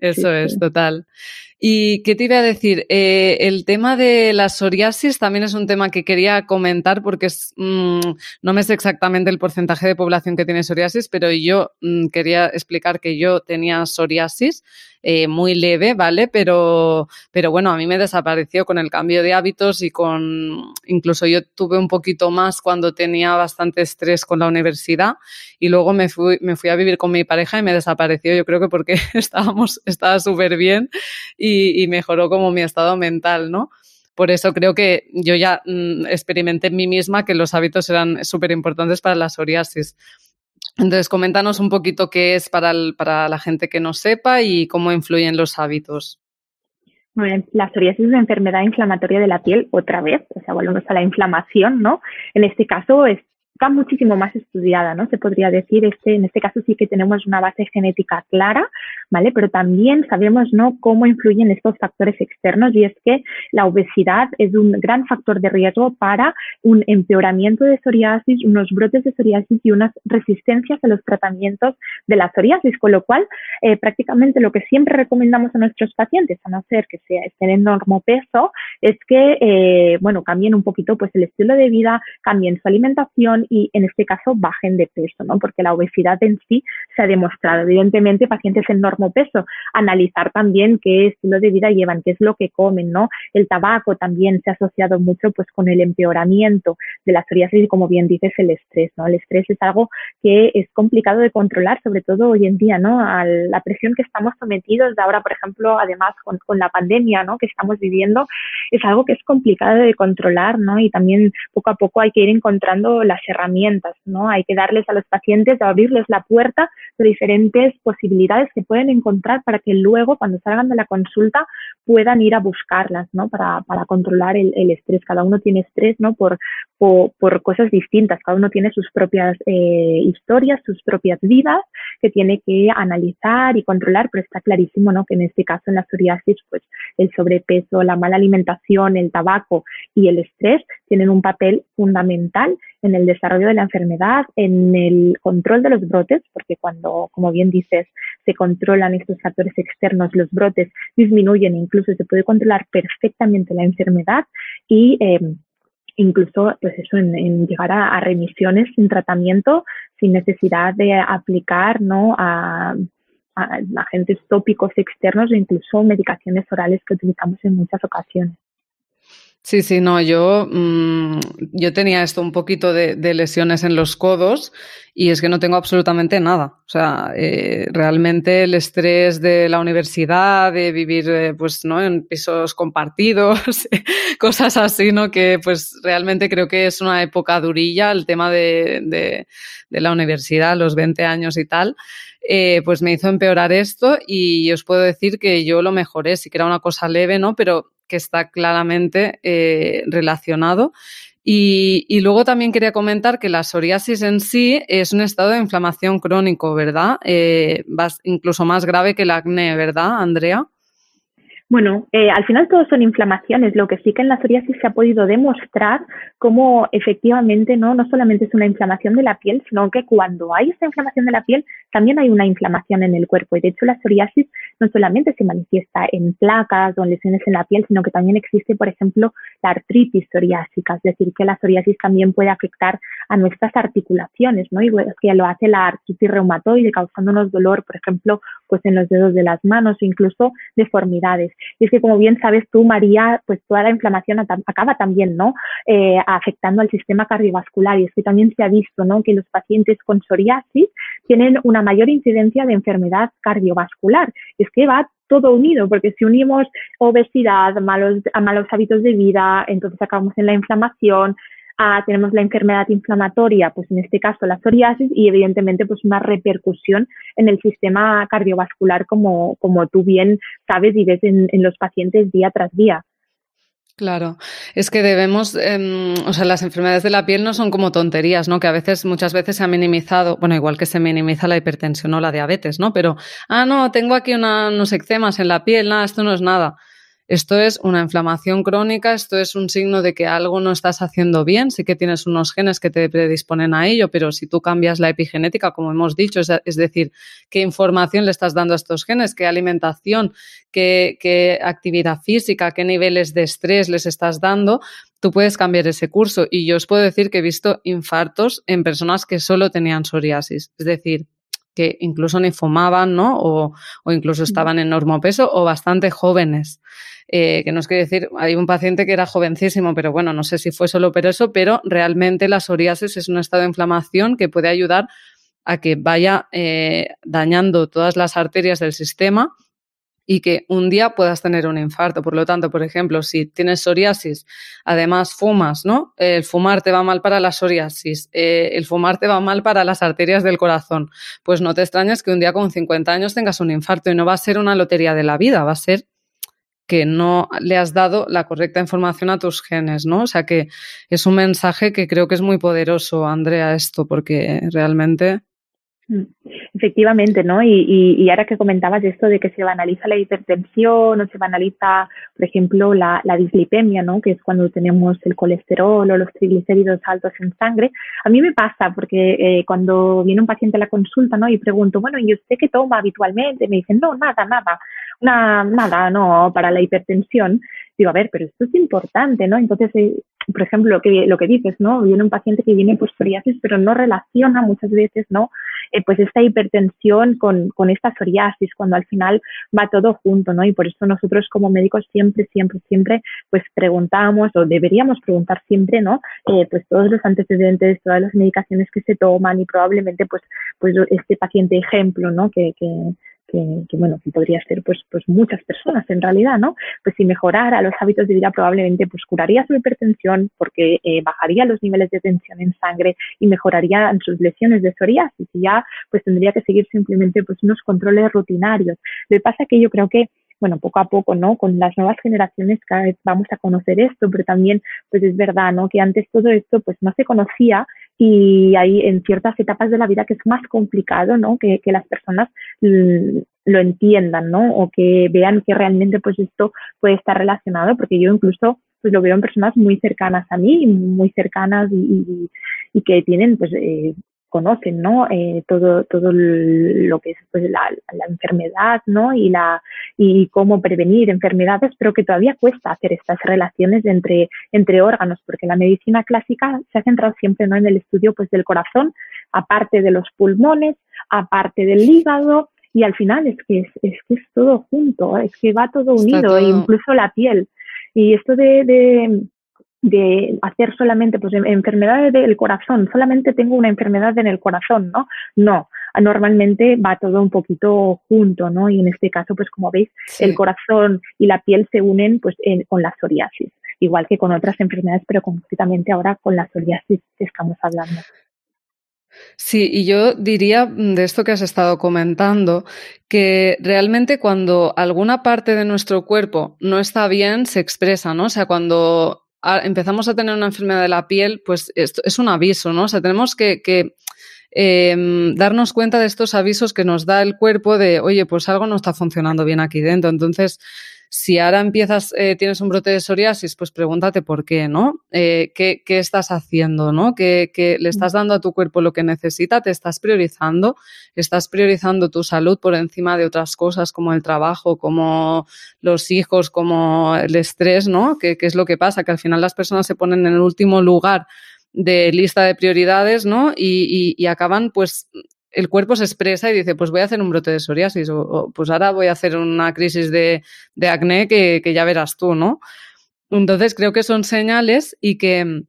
Eso es, total. ¿Y qué te iba a decir? Eh, el tema de la psoriasis también es un tema que quería comentar porque es, mm, no me sé exactamente el porcentaje de población que tiene psoriasis, pero yo mm, quería explicar que yo tenía psoriasis eh, muy leve, ¿vale? Pero, pero bueno, a mí me desapareció con el cambio de hábitos y con, incluso yo tuve un poquito más cuando tenía bastante estrés con la universidad y luego me fui, me fui a vivir con mi pareja y me desapareció, yo creo que porque estábamos, estaba súper bien y, mejoró como mi estado mental, ¿no? Por eso creo que yo ya mm, experimenté en mí misma que los hábitos eran súper importantes para la psoriasis. Entonces, coméntanos un poquito qué es para, para la gente que no sepa y cómo influyen los hábitos. Bueno, la psoriasis es una enfermedad inflamatoria de la piel otra vez, o sea, volvemos a la inflamación, ¿no? En este caso es está muchísimo más estudiada, ¿no? Se podría decir, este, en este caso sí que tenemos una base genética clara, ¿vale? Pero también sabemos, ¿no?, cómo influyen estos factores externos y es que la obesidad es un gran factor de riesgo para un empeoramiento de psoriasis, unos brotes de psoriasis y unas resistencias a los tratamientos de la psoriasis, con lo cual eh, prácticamente lo que siempre recomendamos a nuestros pacientes, a no ser que sea, estén en peso, es que, eh, bueno, cambien un poquito pues el estilo de vida, cambien su alimentación y en este caso bajen de peso, ¿no? Porque la obesidad en sí se ha demostrado. Evidentemente, pacientes en peso, analizar también qué estilo de vida llevan, qué es lo que comen, ¿no? El tabaco también se ha asociado mucho pues con el empeoramiento de la psoriasis y como bien dices, el estrés, ¿no? El estrés es algo que es complicado de controlar, sobre todo hoy en día, ¿no? A la presión que estamos sometidos de ahora, por ejemplo, además con, con la pandemia, ¿no? Que estamos viviendo, es algo que es complicado de controlar, ¿no? Y también poco a poco hay que ir encontrando las herramientas, ¿no? Hay que darles a los pacientes, abrirles la puerta de diferentes posibilidades que pueden encontrar para que luego, cuando salgan de la consulta, puedan ir a buscarlas, ¿no? Para, controlar el, estrés. Cada uno tiene estrés, por cosas distintas. Cada uno tiene sus propias eh, historias, sus propias vidas que tiene que analizar y controlar, pero está clarísimo, ¿no? Que en este caso, en la psoriasis, pues el sobrepeso, la mala alimentación, el tabaco y el estrés tienen un papel fundamental en el desarrollo de la enfermedad, en el control de los brotes, porque cuando, como bien dices, se controlan estos factores externos, los brotes disminuyen, incluso se puede controlar perfectamente la enfermedad y em, incluso pues eso en, llegar a, remisiones sin tratamiento sin necesidad de aplicar no agentes tópicos externos o incluso medicaciones orales que utilizamos en muchas ocasiones. Sí, sí, no, yo, mm, yo tenía esto un poquito de, lesiones en los codos y es que no tengo absolutamente nada. O sea, eh, realmente el estrés de la universidad, de vivir, eh, pues, ¿no? En pisos compartidos, cosas así, ¿no? Que, pues, realmente creo que es una época durilla el tema de, de, la universidad, los 20 años y tal. Eh, pues me hizo empeorar esto y os puedo decir que yo lo mejoré, sí que era una cosa leve, ¿no? Pero que está claramente eh, relacionado. Y, luego también quería comentar que la psoriasis en sí es un estado de inflamación crónico, ¿verdad? Eh, incluso más grave que el acné, ¿verdad, Andrea? Bueno, eh, al final todos son inflamaciones. Lo que sí que en la psoriasis se ha podido demostrar cómo efectivamente no, no solamente es una inflamación de la piel, sino que cuando hay esta inflamación de la piel, también hay una inflamación en el cuerpo. Y de hecho la psoriasis no solamente se manifiesta en placas o en lesiones en la piel, sino que también existe, por ejemplo, la artritis psoriásica. Es decir, que la psoriasis también puede afectar a nuestras articulaciones, ¿no? Y que lo hace la artritis reumatoide, causándonos dolor, por ejemplo, pues en los dedos de las manos o incluso deformidades. Y es que, como bien sabes tú, María, pues toda la inflamación acaba también, ¿no? Eh, afectando al sistema cardiovascular. Y es que también se ha visto, ¿no? Que los pacientes con psoriasis tienen una mayor incidencia de enfermedad cardiovascular. Es que va todo unido, porque si unimos obesidad, malos, malos hábitos de vida, entonces acabamos en la inflamación, ah, tenemos la enfermedad inflamatoria, pues en este caso la psoriasis y evidentemente pues una repercusión en el sistema cardiovascular como, como tú bien sabes y ves en los pacientes día tras día. Claro, es que debemos, em, o sea, las enfermedades de la piel no son como tonterías, ¿no? Que a veces, muchas veces se ha minimizado, bueno, igual que se minimiza la hipertensión o la diabetes, ¿no? Pero, ah, no, tengo aquí unos eczemas en la piel, nada, esto no es nada. Esto es una inflamación crónica, esto es un signo de que algo no estás haciendo bien, sí que tienes unos genes que te predisponen a ello, pero si tú cambias la epigenética, como hemos dicho, es, decir, qué información le estás dando a estos genes, qué alimentación, qué, qué actividad física, qué niveles de estrés les estás dando, tú puedes cambiar ese curso. Y yo os puedo decir que he visto infartos en personas que solo tenían psoriasis. Es decir, que incluso ni fumaban, ¿no? O, o incluso estaban en normopeso o bastante jóvenes. Eh, que no es que decir, hay un paciente que era jovencísimo, pero bueno, no sé si fue solo por eso, pero realmente la psoriasis es un estado de inflamación que puede ayudar a que vaya eh, dañando todas las arterias del sistema y que un día puedas tener un infarto. Por lo tanto, por ejemplo, si tienes psoriasis, además fumas, ¿no? El fumar te va mal para la psoriasis, eh, el fumar te va mal para las arterias del corazón. Pues no te extrañes que un día con 50 años tengas un infarto y no va a ser una lotería de la vida, va a ser que no le has dado la correcta información a tus genes, ¿no? O sea que es un mensaje que creo que es muy poderoso, Andrea, esto, porque realmente Mm, efectivamente, ¿no? Y, y, ahora que comentabas esto de que se banaliza la hipertensión o se banaliza, por ejemplo, la, la, dislipemia, ¿no? Que es cuando tenemos el colesterol o los triglicéridos altos en sangre. A mí me pasa porque eh, cuando viene un paciente a la consulta, ¿no? Y pregunto, bueno, ¿y usted qué toma habitualmente? Me dicen, no, nada, nada, nada, no, para la hipertensión. Digo, a ver, pero esto es importante, ¿no? Entonces, eh, por ejemplo, lo que, lo que dices, ¿no? Viene un paciente que viene por psoriasis, pero no relaciona muchas veces, ¿no? Eh, pues esta hipertensión con, con esta psoriasis, cuando al final va todo junto, ¿no? Y por eso nosotros como médicos siempre, siempre, siempre, pues preguntamos o deberíamos preguntar siempre, ¿no? Eh, pues todos los antecedentes, todas las medicaciones que se toman y probablemente, pues, pues este paciente ejemplo, ¿no? Que, que, que, bueno, que podría ser pues, pues muchas personas en realidad, ¿no? Pues si mejorara los hábitos de vida probablemente pues curaría su hipertensión porque eh, bajaría los niveles de tensión en sangre y mejoraría sus lesiones de psoriasis y ya pues tendría que seguir simplemente pues unos controles rutinarios. Lo que pasa que yo creo que bueno, poco a poco, ¿no? Con las nuevas generaciones cada vez vamos a conocer esto, pero también, pues es verdad, ¿no? Que antes todo esto, pues no se conocía y hay en ciertas etapas de la vida que es más complicado, ¿no? Que, que las personas lo entiendan, ¿no? O que vean que realmente, pues esto puede estar relacionado, porque yo incluso pues lo veo en personas muy cercanas a mí, muy cercanas y, y, y que tienen pues eh, conocen, ¿no? Eh, todo, todo lo que es pues, la, la, enfermedad, ¿no? Y, la, y cómo prevenir enfermedades, pero que todavía cuesta hacer estas relaciones entre, entre órganos, porque la medicina clásica se ha centrado siempre, ¿no? En el estudio, pues, del corazón, aparte de los pulmones, aparte del hígado, y al final es que es, es que es todo junto, es que va todo unido, incluso la piel. Y esto de, de de hacer solamente pues enfermedades del corazón, solamente tengo una enfermedad en el corazón, ¿no? No, normalmente va todo un poquito junto, ¿no? Y en este caso, pues como veis, el corazón y la piel se unen pues con la psoriasis, igual que con otras enfermedades, pero concretamente ahora con la psoriasis que estamos hablando. Sí, y yo diría de esto que has estado comentando, que realmente cuando alguna parte de nuestro cuerpo no está bien, se expresa, ¿no? O sea, cuando empezamos a tener una enfermedad de la piel, pues esto es un aviso, ¿no? O sea, tenemos que, eh, darnos cuenta de estos avisos que nos da el cuerpo de, oye, pues algo no está funcionando bien aquí dentro. Entonces, si ahora empiezas, eh, tienes un brote de psoriasis, pues pregúntate por qué, ¿no? Eh, ¿qué, ¿qué, estás haciendo, ¿no? ¿Qué, ¿Qué, le estás dando a tu cuerpo lo que necesita? ¿Te estás priorizando? ¿Estás priorizando tu salud por encima de otras cosas como el trabajo, como los hijos, como el estrés, ¿no? ¿Qué, qué es lo que pasa? Que al final las personas se ponen en el último lugar de lista de prioridades, ¿no? Y, y, y, acaban pues el cuerpo se expresa y dice, pues voy a hacer un brote de psoriasis o, pues ahora voy a hacer una crisis de, de acné que, que, ya verás tú, ¿no? Entonces creo que son señales y que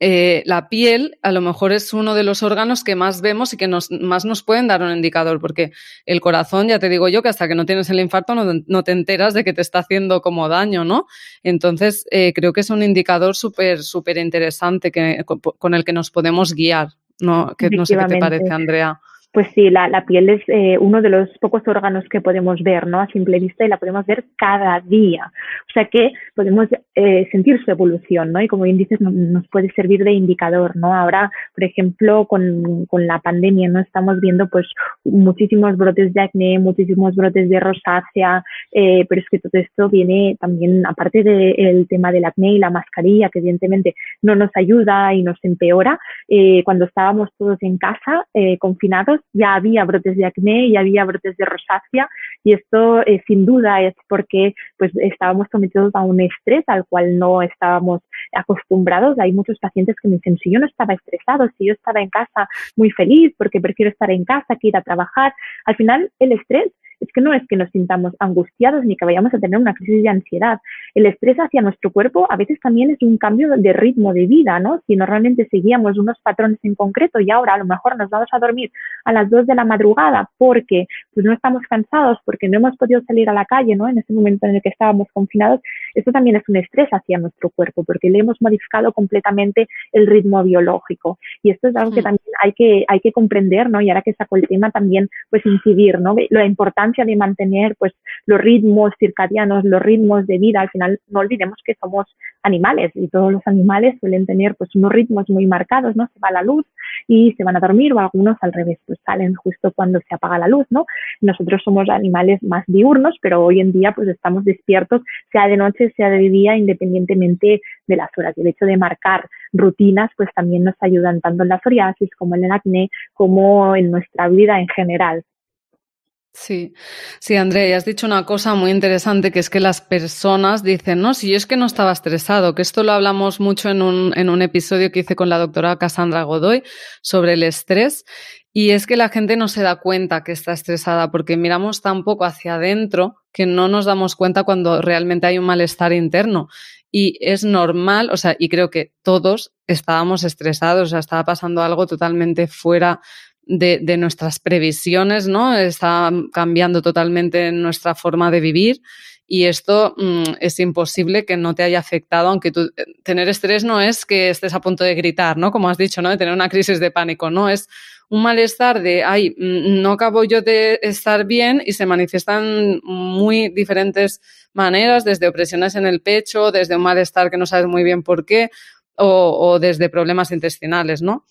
eh, la piel a lo mejor es uno de los órganos que más vemos y que más nos pueden dar un indicador, porque el corazón, ya te digo yo, que hasta que no tienes el infarto no, te enteras de que te está haciendo como daño, ¿no? Entonces, eh, creo que es un indicador súper, súper interesante que, con, el que nos podemos guiar, ¿no? Que no sé qué te parece, Andrea. Pues sí, la, la piel es eh, uno de los pocos órganos que podemos ver, ¿no? A simple vista y la podemos ver cada día. O sea que podemos eh, sentir su evolución, ¿no? Y como bien dices, nos puede servir de indicador, ¿no? Ahora, por ejemplo, con, con la pandemia, ¿no? Estamos viendo, pues, muchísimos brotes de acné, muchísimos brotes de rosácea, eh, pero es que todo esto viene también, aparte del tema del acné y la mascarilla, que evidentemente no nos ayuda y nos empeora, eh, cuando estábamos todos en casa, eh, ya había brotes de acné, ya había brotes de rosácea y esto eh, sin duda es porque pues estábamos sometidos a un estrés al cual no estábamos acostumbrados. Hay muchos pacientes que me dicen, si yo no estaba estresado, si yo estaba en casa muy feliz porque prefiero estar en casa que ir a trabajar, al final el estrés es que no es que nos sintamos angustiados ni que vayamos a tener una crisis de ansiedad. El estrés hacia nuestro cuerpo a veces también es un cambio de ritmo de vida, ¿no? Si normalmente seguíamos unos patrones en concreto y ahora a lo mejor nos vamos a dormir a las 2 de la madrugada porque pues no estamos cansados, porque no hemos podido salir a la calle, ¿no? En ese momento en el que estábamos confinados, esto también es un estrés hacia nuestro cuerpo porque le hemos modificado completamente el ritmo biológico. Y esto es algo que también hay que, hay que comprender, ¿no? Y ahora que saco el tema también, pues incidir, ¿no? Lo importante de mantener pues los ritmos circadianos, los ritmos de vida, al final no olvidemos que somos animales y todos los animales suelen tener pues unos ritmos muy marcados, ¿no? Se va la luz y se van a dormir o algunos al revés, pues salen justo cuando se apaga la luz, ¿no? Nosotros somos animales más diurnos, pero hoy en día pues estamos despiertos sea de noche, sea de día, independientemente de las horas. Y el hecho de marcar rutinas pues también nos ayudan tanto en la psoriasis como en el acné, como en nuestra vida en general. Sí, sí, Andrea, has dicho una cosa muy interesante, que es que las personas dicen, no, si yo es que no estaba estresado, que esto lo hablamos mucho en un, en un episodio que hice con la doctora Cassandra Godoy sobre el estrés, y es que la gente no se da cuenta que está estresada porque miramos tan poco hacia adentro que no nos damos cuenta cuando realmente hay un malestar interno. Y es normal, o sea, y creo que todos estábamos estresados, o sea, estaba pasando algo totalmente fuera de, de, nuestras previsiones, ¿no? Está cambiando totalmente nuestra forma de vivir y esto mm, es imposible que no te haya afectado, aunque tú, eh, tener estrés no es que estés a punto de gritar, ¿no? Como has dicho, ¿no? De tener una crisis de pánico, no, es un malestar de, ay, mm, no acabo yo de estar bien y se manifiestan muy diferentes maneras, desde opresiones en el pecho, desde un malestar que no sabes muy bien por qué, o, o desde problemas intestinales, ¿no?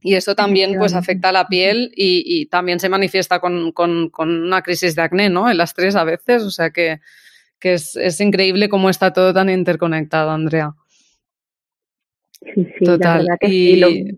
Y eso también pues afecta a la piel y, también se manifiesta con, una crisis de acné, ¿no? El estrés a veces, o sea que, es, increíble cómo está todo tan interconectado, Andrea. Sí, sí, Total. y,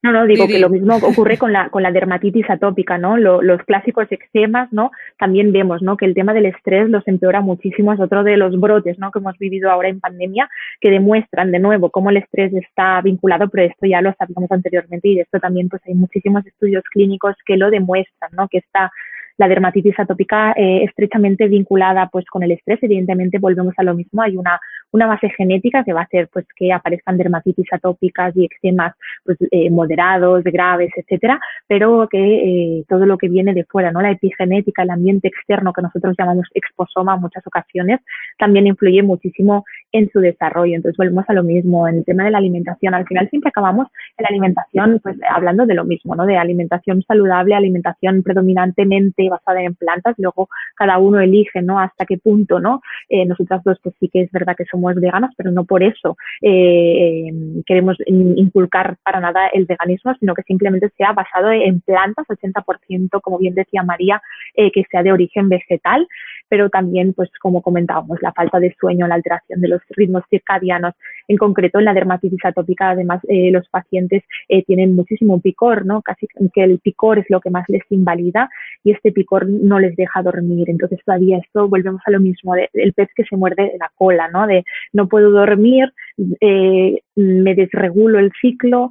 no, no, digo que lo mismo ocurre con la, con la dermatitis atópica, ¿no? los clásicos eczemas, ¿no? También vemos, ¿no? Que el tema del estrés los empeora muchísimo. Es otro de los brotes, ¿no? Que hemos vivido ahora en pandemia, que demuestran de nuevo cómo el estrés está vinculado, pero esto ya lo sabíamos anteriormente y de esto también pues hay muchísimos estudios clínicos que lo demuestran, ¿no? Que está la dermatitis atópica eh, estrechamente vinculada pues con el estrés. Evidentemente volvemos a lo mismo, hay una, una base genética que va a hacer pues que aparezcan dermatitis atópicas y eczemas pues eh, moderados, graves, etcétera, pero que eh, todo lo que viene de fuera, ¿no? La epigenética, el ambiente externo que nosotros llamamos exposoma en muchas ocasiones, también influye muchísimo en su desarrollo. Entonces volvemos a lo mismo en el tema de la alimentación. Al final siempre acabamos en la alimentación pues hablando de lo mismo, ¿no? De alimentación saludable, alimentación predominantemente basada en plantas, luego cada uno elige, ¿no? Hasta qué punto, ¿no? Eh, nosotras dos, pues sí que es verdad que somos veganas, pero no por eso eh, queremos inculcar para nada el veganismo, sino que simplemente sea basado en plantas, 80%, como bien decía María, eh, que sea de origen vegetal, pero también, pues como comentábamos, la falta de sueño, la alteración de los ritmos circadianos, en concreto en la dermatitis atópica, además, eh, los pacientes eh, tienen muchísimo picor, ¿no? Casi que el picor es lo que más les invalida y este picor no les deja dormir. Entonces, todavía esto, volvemos a lo mismo, del pez que se muerde la cola, ¿no? De no puedo dormir, eh, me desregulo el ciclo,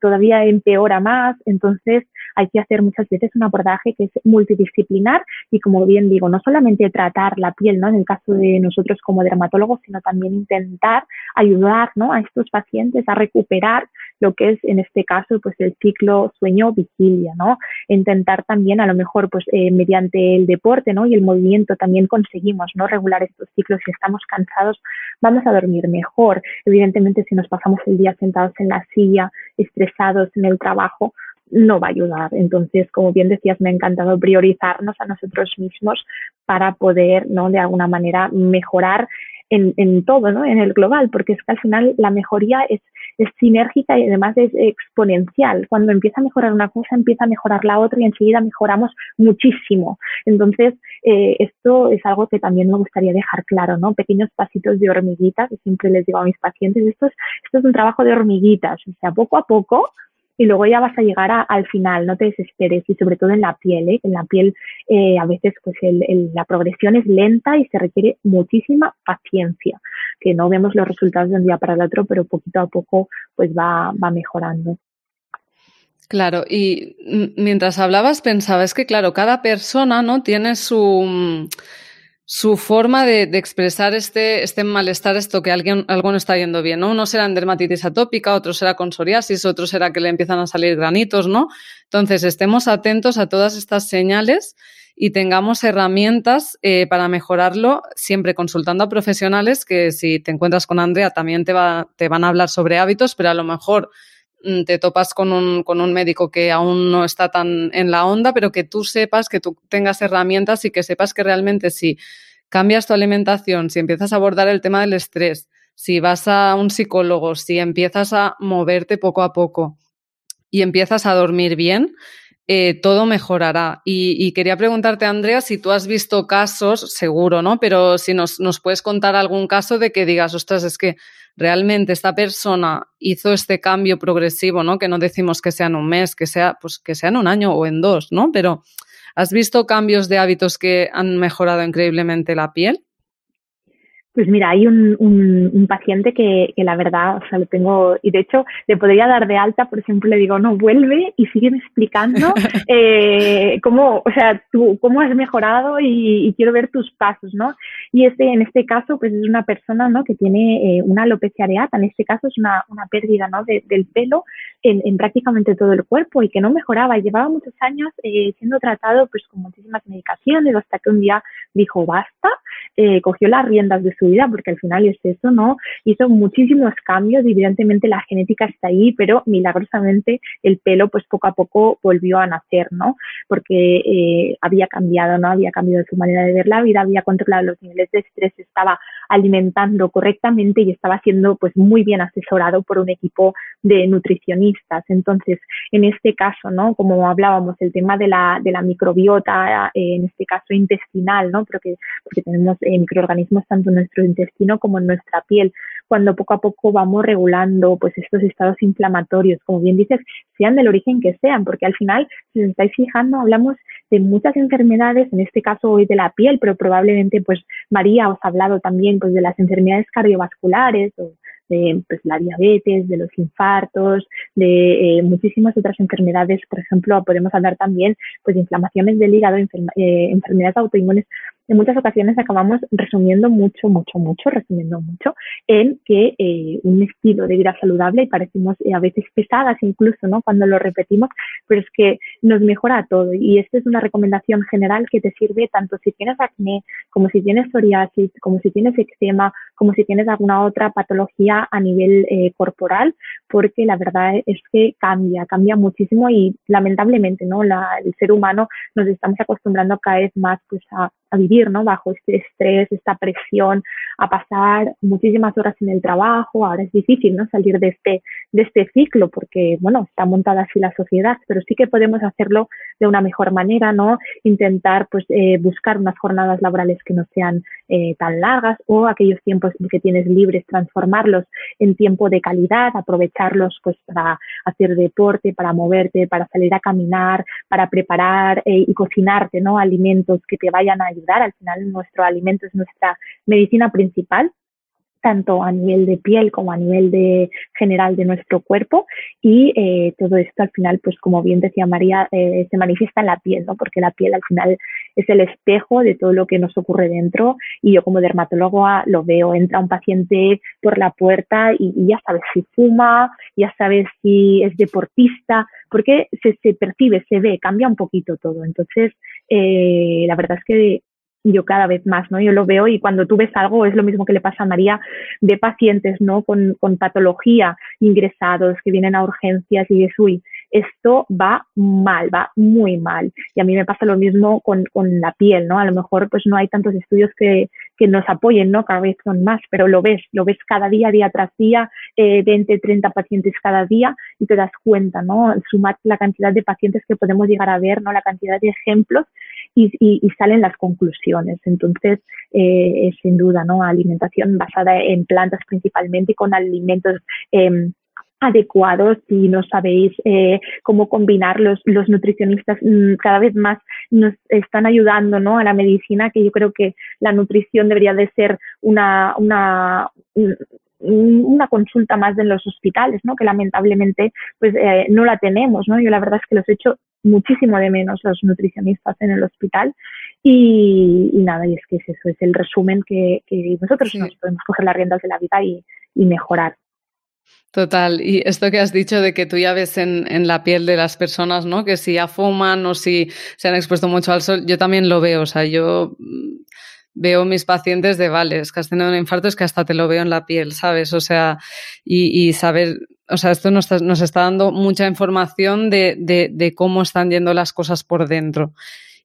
todavía empeora más. Entonces, hay que hacer muchas veces un abordaje que es multidisciplinar y como bien digo, no solamente tratar la piel, ¿no? En el caso de nosotros como dermatólogos, sino también intentar ayudar, ¿no? A estos pacientes a recuperar lo que es en este caso pues el ciclo sueño vigilia, ¿no? Intentar también a lo mejor pues eh, mediante el deporte, ¿no? Y el movimiento también conseguimos, ¿no? Regular estos ciclos si estamos cansados vamos a dormir mejor. Evidentemente si nos pasamos el día sentados en la silla, estresados en el trabajo, no va a ayudar. Entonces, como bien decías, me ha encantado priorizarnos a nosotros mismos para poder, ¿no? De alguna manera mejorar en, todo, ¿no? En el global, porque es que al final la mejoría es sinérgica y además es exponencial. Cuando empieza a mejorar una cosa, empieza a mejorar la otra y enseguida mejoramos muchísimo. Entonces, eh, esto es algo que también me gustaría dejar claro, ¿no? Pequeños pasitos de hormiguitas, siempre les digo a mis pacientes, esto es, esto es un trabajo de hormiguitas, o sea, poco a poco y luego ya vas a llegar al final, no te desesperes y sobre todo en la piel, ¿eh? en la piel eh, a veces pues la progresión es lenta y se requiere muchísima paciencia, que no vemos los resultados de un día para el otro, pero poquito a poco pues va, va mejorando. Claro, y mientras hablabas pensaba, es que claro, cada persona no tiene su su forma de, expresar este, este, malestar, esto que alguien, algo no está yendo bien, ¿no? Uno será en dermatitis atópica, otro será con psoriasis, otro será que le empiezan a salir granitos, ¿no? Entonces, estemos atentos a todas estas señales y tengamos herramientas eh, para mejorarlo, siempre consultando a profesionales que si te encuentras con Andrea también te, va, te van a hablar sobre hábitos, pero a lo mejor te topas con un, con un médico que aún no está tan en la onda, pero que tú sepas, que tú tengas herramientas y que sepas que realmente si cambias tu alimentación, si empiezas a abordar el tema del estrés, si vas a un psicólogo, si empiezas a moverte poco a poco y empiezas a dormir bien, eh, todo mejorará. Y, quería preguntarte, Andrea, si tú has visto casos, seguro, ¿no? Pero si nos, nos, puedes contar algún caso de que digas, ostras, es que realmente esta persona hizo este cambio progresivo, ¿no? Que no decimos que sea en un mes, que sea, pues que sea en un año o en dos, ¿no? Pero ¿Has visto cambios de hábitos que han mejorado increíblemente la piel? Pues mira, hay un, un, paciente que, que, la verdad, o sea, lo tengo, y de hecho le podría dar de alta, por ejemplo, le digo, no, vuelve y sigue explicando eh, cómo, o sea, tú, cómo has mejorado y, quiero ver tus pasos, ¿no? Y este, en este caso, pues es una persona, ¿no? Que tiene eh, una alopecia areata, en este caso es una, una pérdida, ¿no? del pelo en, en, prácticamente todo el cuerpo y que no mejoraba. Llevaba muchos años eh, siendo tratado, pues con muchísimas medicaciones, hasta que un día dijo, basta, eh, cogió las riendas de su vida, porque al final es eso, ¿no? Hizo muchísimos cambios, evidentemente la genética está ahí, pero milagrosamente el pelo pues poco a poco volvió a nacer, ¿no? Porque eh, había cambiado, ¿no? Había cambiado su manera de ver la vida, había controlado los niveles de estrés, estaba alimentando correctamente y estaba siendo pues muy bien asesorado por un equipo de nutricionistas. Entonces, en este caso, ¿no? Como hablábamos, el tema de la, de la microbiota, eh, en este caso intestinal, ¿no? Porque, porque tenemos eh, microorganismos tanto en nuestro intestino como en nuestra piel. Cuando poco a poco vamos regulando pues estos estados inflamatorios, como bien dices, sean del origen que sean, porque al final, si os estáis fijando, hablamos de muchas enfermedades, en este caso hoy de la piel, pero probablemente pues María os ha hablado también pues de las enfermedades cardiovasculares o de pues, la diabetes, de los infartos, de eh, muchísimas otras enfermedades. Por ejemplo, podemos hablar también pues, de inflamaciones del hígado, eh, enfermedades autoinmunes en muchas ocasiones acabamos resumiendo mucho, mucho, mucho, resumiendo mucho en que eh, un estilo de vida saludable y parecemos eh, a veces pesadas incluso, ¿no? Cuando lo repetimos, pero es que nos mejora todo y esta es una recomendación general que te sirve tanto si tienes acné, como si tienes psoriasis, como si tienes eczema, como si tienes alguna otra patología a nivel eh, corporal, porque la verdad es que cambia, cambia muchísimo y lamentablemente, ¿no? La, el ser humano nos estamos acostumbrando cada vez más pues a a vivir ¿no? bajo este estrés, esta presión, a pasar muchísimas horas en el trabajo. Ahora es difícil ¿no? salir de este, de este ciclo porque bueno, está montada así la sociedad, pero sí que podemos hacerlo de una mejor manera, ¿no? intentar pues, eh, buscar unas jornadas laborales que no sean eh, tan largas o aquellos tiempos que tienes libres, transformarlos en tiempo de calidad, aprovecharlos pues, para hacer deporte, para moverte, para salir a caminar, para preparar eh, y cocinarte ¿no? alimentos que te vayan a al final nuestro alimento es nuestra medicina principal tanto a nivel de piel como a nivel de general de nuestro cuerpo y eh, todo esto al final, pues como bien decía María, eh, se manifiesta en la piel, ¿no? Porque la piel al final es el espejo de todo lo que nos ocurre dentro y yo como dermatólogo lo veo, entra un paciente por la puerta y, ya sabes si fuma, ya sabes si es deportista, porque se, se percibe, se ve, cambia un poquito todo. Entonces, eh, la verdad es que yo cada vez más, ¿no? Yo lo veo y cuando tú ves algo es lo mismo que le pasa a María de pacientes, ¿no? Con, con patología ingresados que vienen a urgencias y dices, uy, esto va mal, va muy mal. Y a mí me pasa lo mismo con, con la piel, ¿no? A lo mejor pues no hay tantos estudios que, que nos apoyen, ¿no? Cada vez son más, pero lo ves, lo ves cada día, día tras día, eh, 20, 30 pacientes cada día y te das cuenta, ¿no? Sumar la cantidad de pacientes que podemos llegar a ver, ¿no? La cantidad de ejemplos y, y, salen las conclusiones. Entonces, eh, sin duda, ¿no? Alimentación basada en plantas principalmente con alimentos eh, adecuados si no sabéis eh, cómo combinar los, los nutricionistas mm, cada vez más nos están ayudando ¿no? a la medicina que yo creo que la nutrición debería de ser una, una, una consulta más en los hospitales, ¿no? Que lamentablemente pues eh, no la tenemos, ¿no? Yo la verdad es que los he hecho muchísimo de menos los nutricionistas en el hospital y, nada, y es que es eso, es el resumen que, que nosotros nos podemos coger las riendas de la vida y, y mejorar. Total, y esto que has dicho de que tú ya ves en, en, la piel de las personas, ¿no? Que si ya fuman o si se han expuesto mucho al sol, yo también lo veo, o sea, yo mm, veo mis pacientes de, vale, es que has tenido un infarto, es que hasta te lo veo en la piel, ¿sabes? O sea, y, y saber, o sea, esto nos está, dando mucha información de, cómo están yendo las cosas por dentro.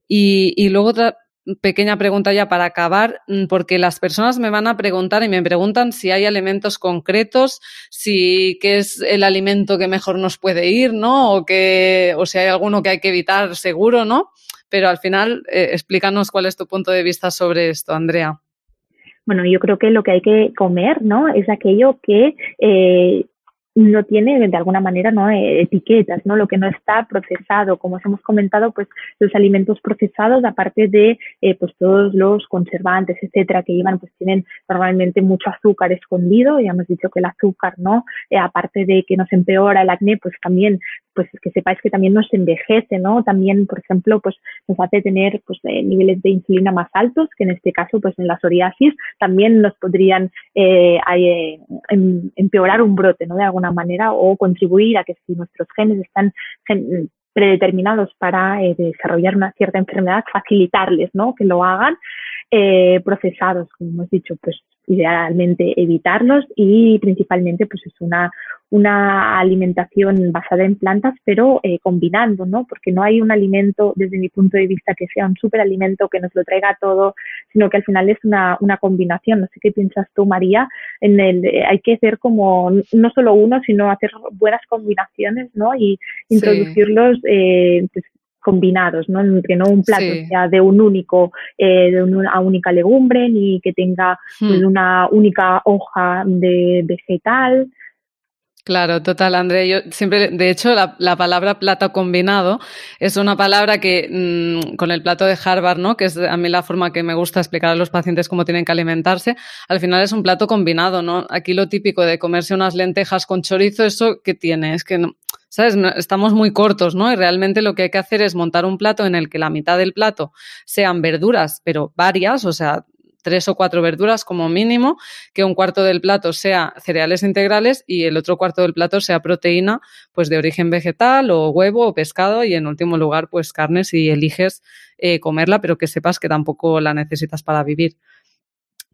Y, y luego otra, pequeña pregunta ya para acabar, mm, porque las personas me van a preguntar y me preguntan si hay alimentos concretos, si qué es el alimento que mejor nos puede ir, ¿no? O que, o si hay alguno que hay que evitar seguro, ¿no? Pero al final, eh, explícanos cuál es tu punto de vista sobre esto, Andrea. Bueno, yo creo que lo que hay que comer, ¿no? Es aquello que eh, no tiene de alguna manera no eh, etiquetas no lo que no está procesado. Como os hemos comentado pues los alimentos procesados aparte de eh, pues todos los conservantes etcétera que llevan pues tienen normalmente mucho azúcar escondido ya hemos dicho que el azúcar no eh, aparte de que nos empeora el acné pues también pues que sepáis que también nos envejece no también por ejemplo pues nos hace tener pues niveles de insulina más altos que en este caso pues en la psoriasis también nos podrían em, empeorar un brote no de alguna manera o contribuir a que si nuestros genes están predeterminados para eh, desarrollar una cierta enfermedad, facilitarles ¿no? que lo hagan eh, procesados, como hemos dicho, pues idealmente evitarlos y principalmente pues es una, una alimentación basada en plantas, pero eh, combinando, ¿no? Porque no hay un alimento, desde mi punto de vista, que sea un superalimento que nos lo traiga todo, sino que al final es una, una combinación. No sé qué piensas tú, María, en el, eh, hay que hacer como no solo uno, sino hacer buenas combinaciones, ¿no? Y introducirlos eh, pues, combinados, ¿no? Que no un plato sea de un único, eh, de una única legumbre, ni que tenga pues, hmm. una única hoja de vegetal. Claro, total, André. Yo siempre, de hecho, la, la palabra plato combinado es una palabra que mmm, con el plato de Harvard, ¿no? Que es a mí la forma que me gusta explicar a los pacientes cómo tienen que alimentarse. Al final es un plato combinado, ¿no? Aquí lo típico de comerse unas lentejas con chorizo, eso que tiene, es que no, ¿sabes? Estamos muy cortos, ¿no? Y realmente lo que hay que hacer es montar un plato en el que la mitad del plato sean verduras, pero varias, o sea, tres o cuatro verduras como mínimo, que un cuarto del plato sea cereales integrales y el otro cuarto del plato sea proteína, pues de origen vegetal o huevo o pescado y en último lugar, pues carne si eliges eh, comerla, pero que sepas que tampoco la necesitas para vivir.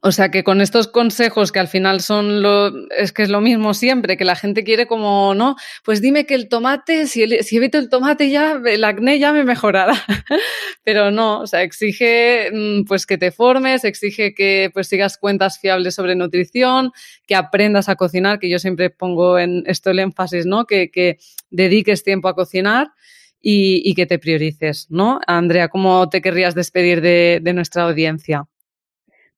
O sea que con estos consejos que al final son lo, es que es lo mismo siempre, que la gente quiere como, no, pues dime que el tomate, si, el, si evito el tomate ya, el acné ya me mejorará. Pero no, o sea, exige mm, pues que te formes, exige que pues sigas cuentas fiables sobre nutrición, que aprendas a cocinar, que yo siempre pongo en esto el énfasis, ¿no? Que, que dediques tiempo a cocinar. Y, y que te priorices, ¿no? Andrea, ¿cómo te querrías despedir de, de nuestra audiencia?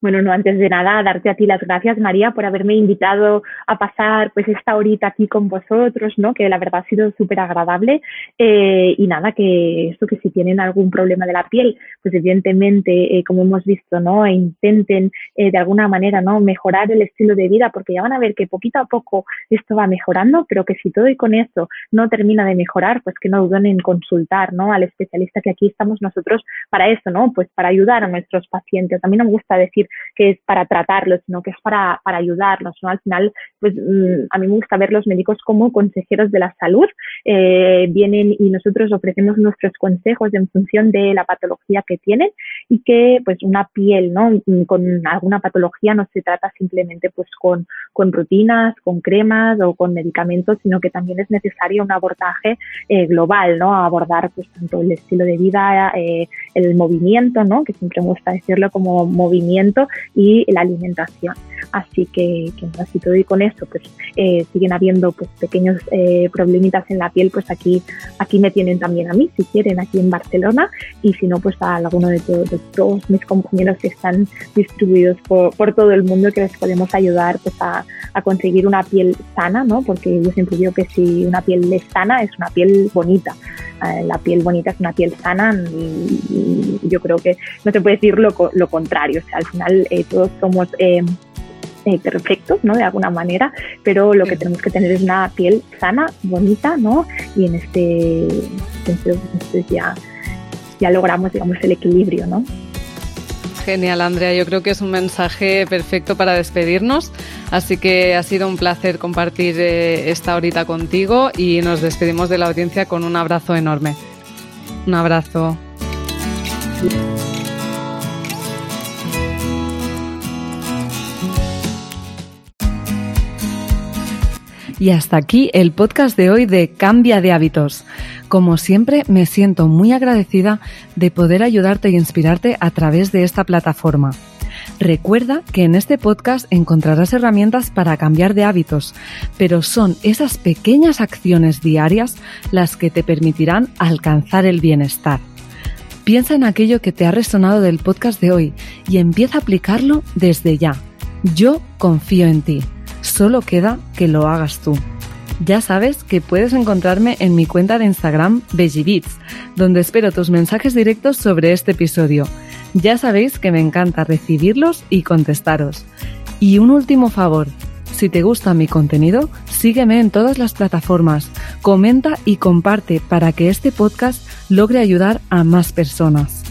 Bueno, no, antes de nada, darte a ti las gracias, María, por haberme invitado a pasar pues esta horita aquí con vosotros, ¿no? Que la verdad ha sido súper agradable. Eh, y nada, que esto, que si tienen algún problema de la piel, pues evidentemente, eh, como hemos visto, ¿no? E intenten eh, de alguna manera, ¿no? Mejorar el estilo de vida, porque ya van a ver que poquito a poco esto va mejorando, pero que si todo y con eso no termina de mejorar, pues que no duden en consultar, ¿no? Al especialista que aquí estamos nosotros para esto, ¿no? Pues para ayudar a nuestros pacientes. A mí no me gusta decir que es para tratarlos, sino que es para, para ayudarlos, ¿no? Al final, pues mm, a mí me gusta ver los médicos como consejeros de la salud, eh, vienen y nosotros ofrecemos nuestros consejos en función de la patología que tienen y que pues una piel, ¿no? Mm, con alguna patología no se trata simplemente pues con, con rutinas, con cremas o con medicamentos, sino que también es necesario un abordaje eh, global, ¿no? abordar pues tanto el estilo de vida, eh, el movimiento, ¿no? Que siempre me gusta decirlo como movimiento y la alimentación. Así que, que así todo y con esto, pues eh, siguen habiendo pues pequeños eh, problemitas en la piel, pues aquí, aquí me tienen también a mí, si quieren, aquí en Barcelona, y si no, pues a alguno de, todos mis compañeros que están distribuidos por, por, todo el mundo que les podemos ayudar pues a, a, conseguir una piel sana, ¿no? Porque yo siempre digo que si una piel es sana, es una piel bonita. Eh, la piel bonita es una piel sana y, yo creo que no se puede decir lo, lo contrario. O sea, al final eh, todos somos eh, perfectos, ¿no? De alguna manera, pero lo que tenemos que tener es una piel sana, bonita, ¿no? Y en este sentido pues, ya, ya logramos, digamos, el equilibrio, ¿no? Genial, Andrea. Yo creo que es un mensaje perfecto para despedirnos. Así que ha sido un placer compartir eh, esta horita contigo y nos despedimos de la audiencia con un abrazo enorme. Un abrazo. Y hasta aquí el podcast de hoy de Cambia de hábitos. Como siempre, me siento muy agradecida de poder ayudarte e inspirarte a través de esta plataforma. Recuerda que en este podcast encontrarás herramientas para cambiar de hábitos, pero son esas pequeñas acciones diarias las que te permitirán alcanzar el bienestar. Piensa en aquello que te ha resonado del podcast de hoy y empieza a aplicarlo desde ya. Yo confío en ti. Solo queda que lo hagas tú. Ya sabes que puedes encontrarme en mi cuenta de Instagram BegiBeats, donde espero tus mensajes directos sobre este episodio. Ya sabéis que me encanta recibirlos y contestaros. Y un último favor, si te gusta mi contenido, sígueme en todas las plataformas, comenta y comparte para que este podcast logre ayudar a más personas.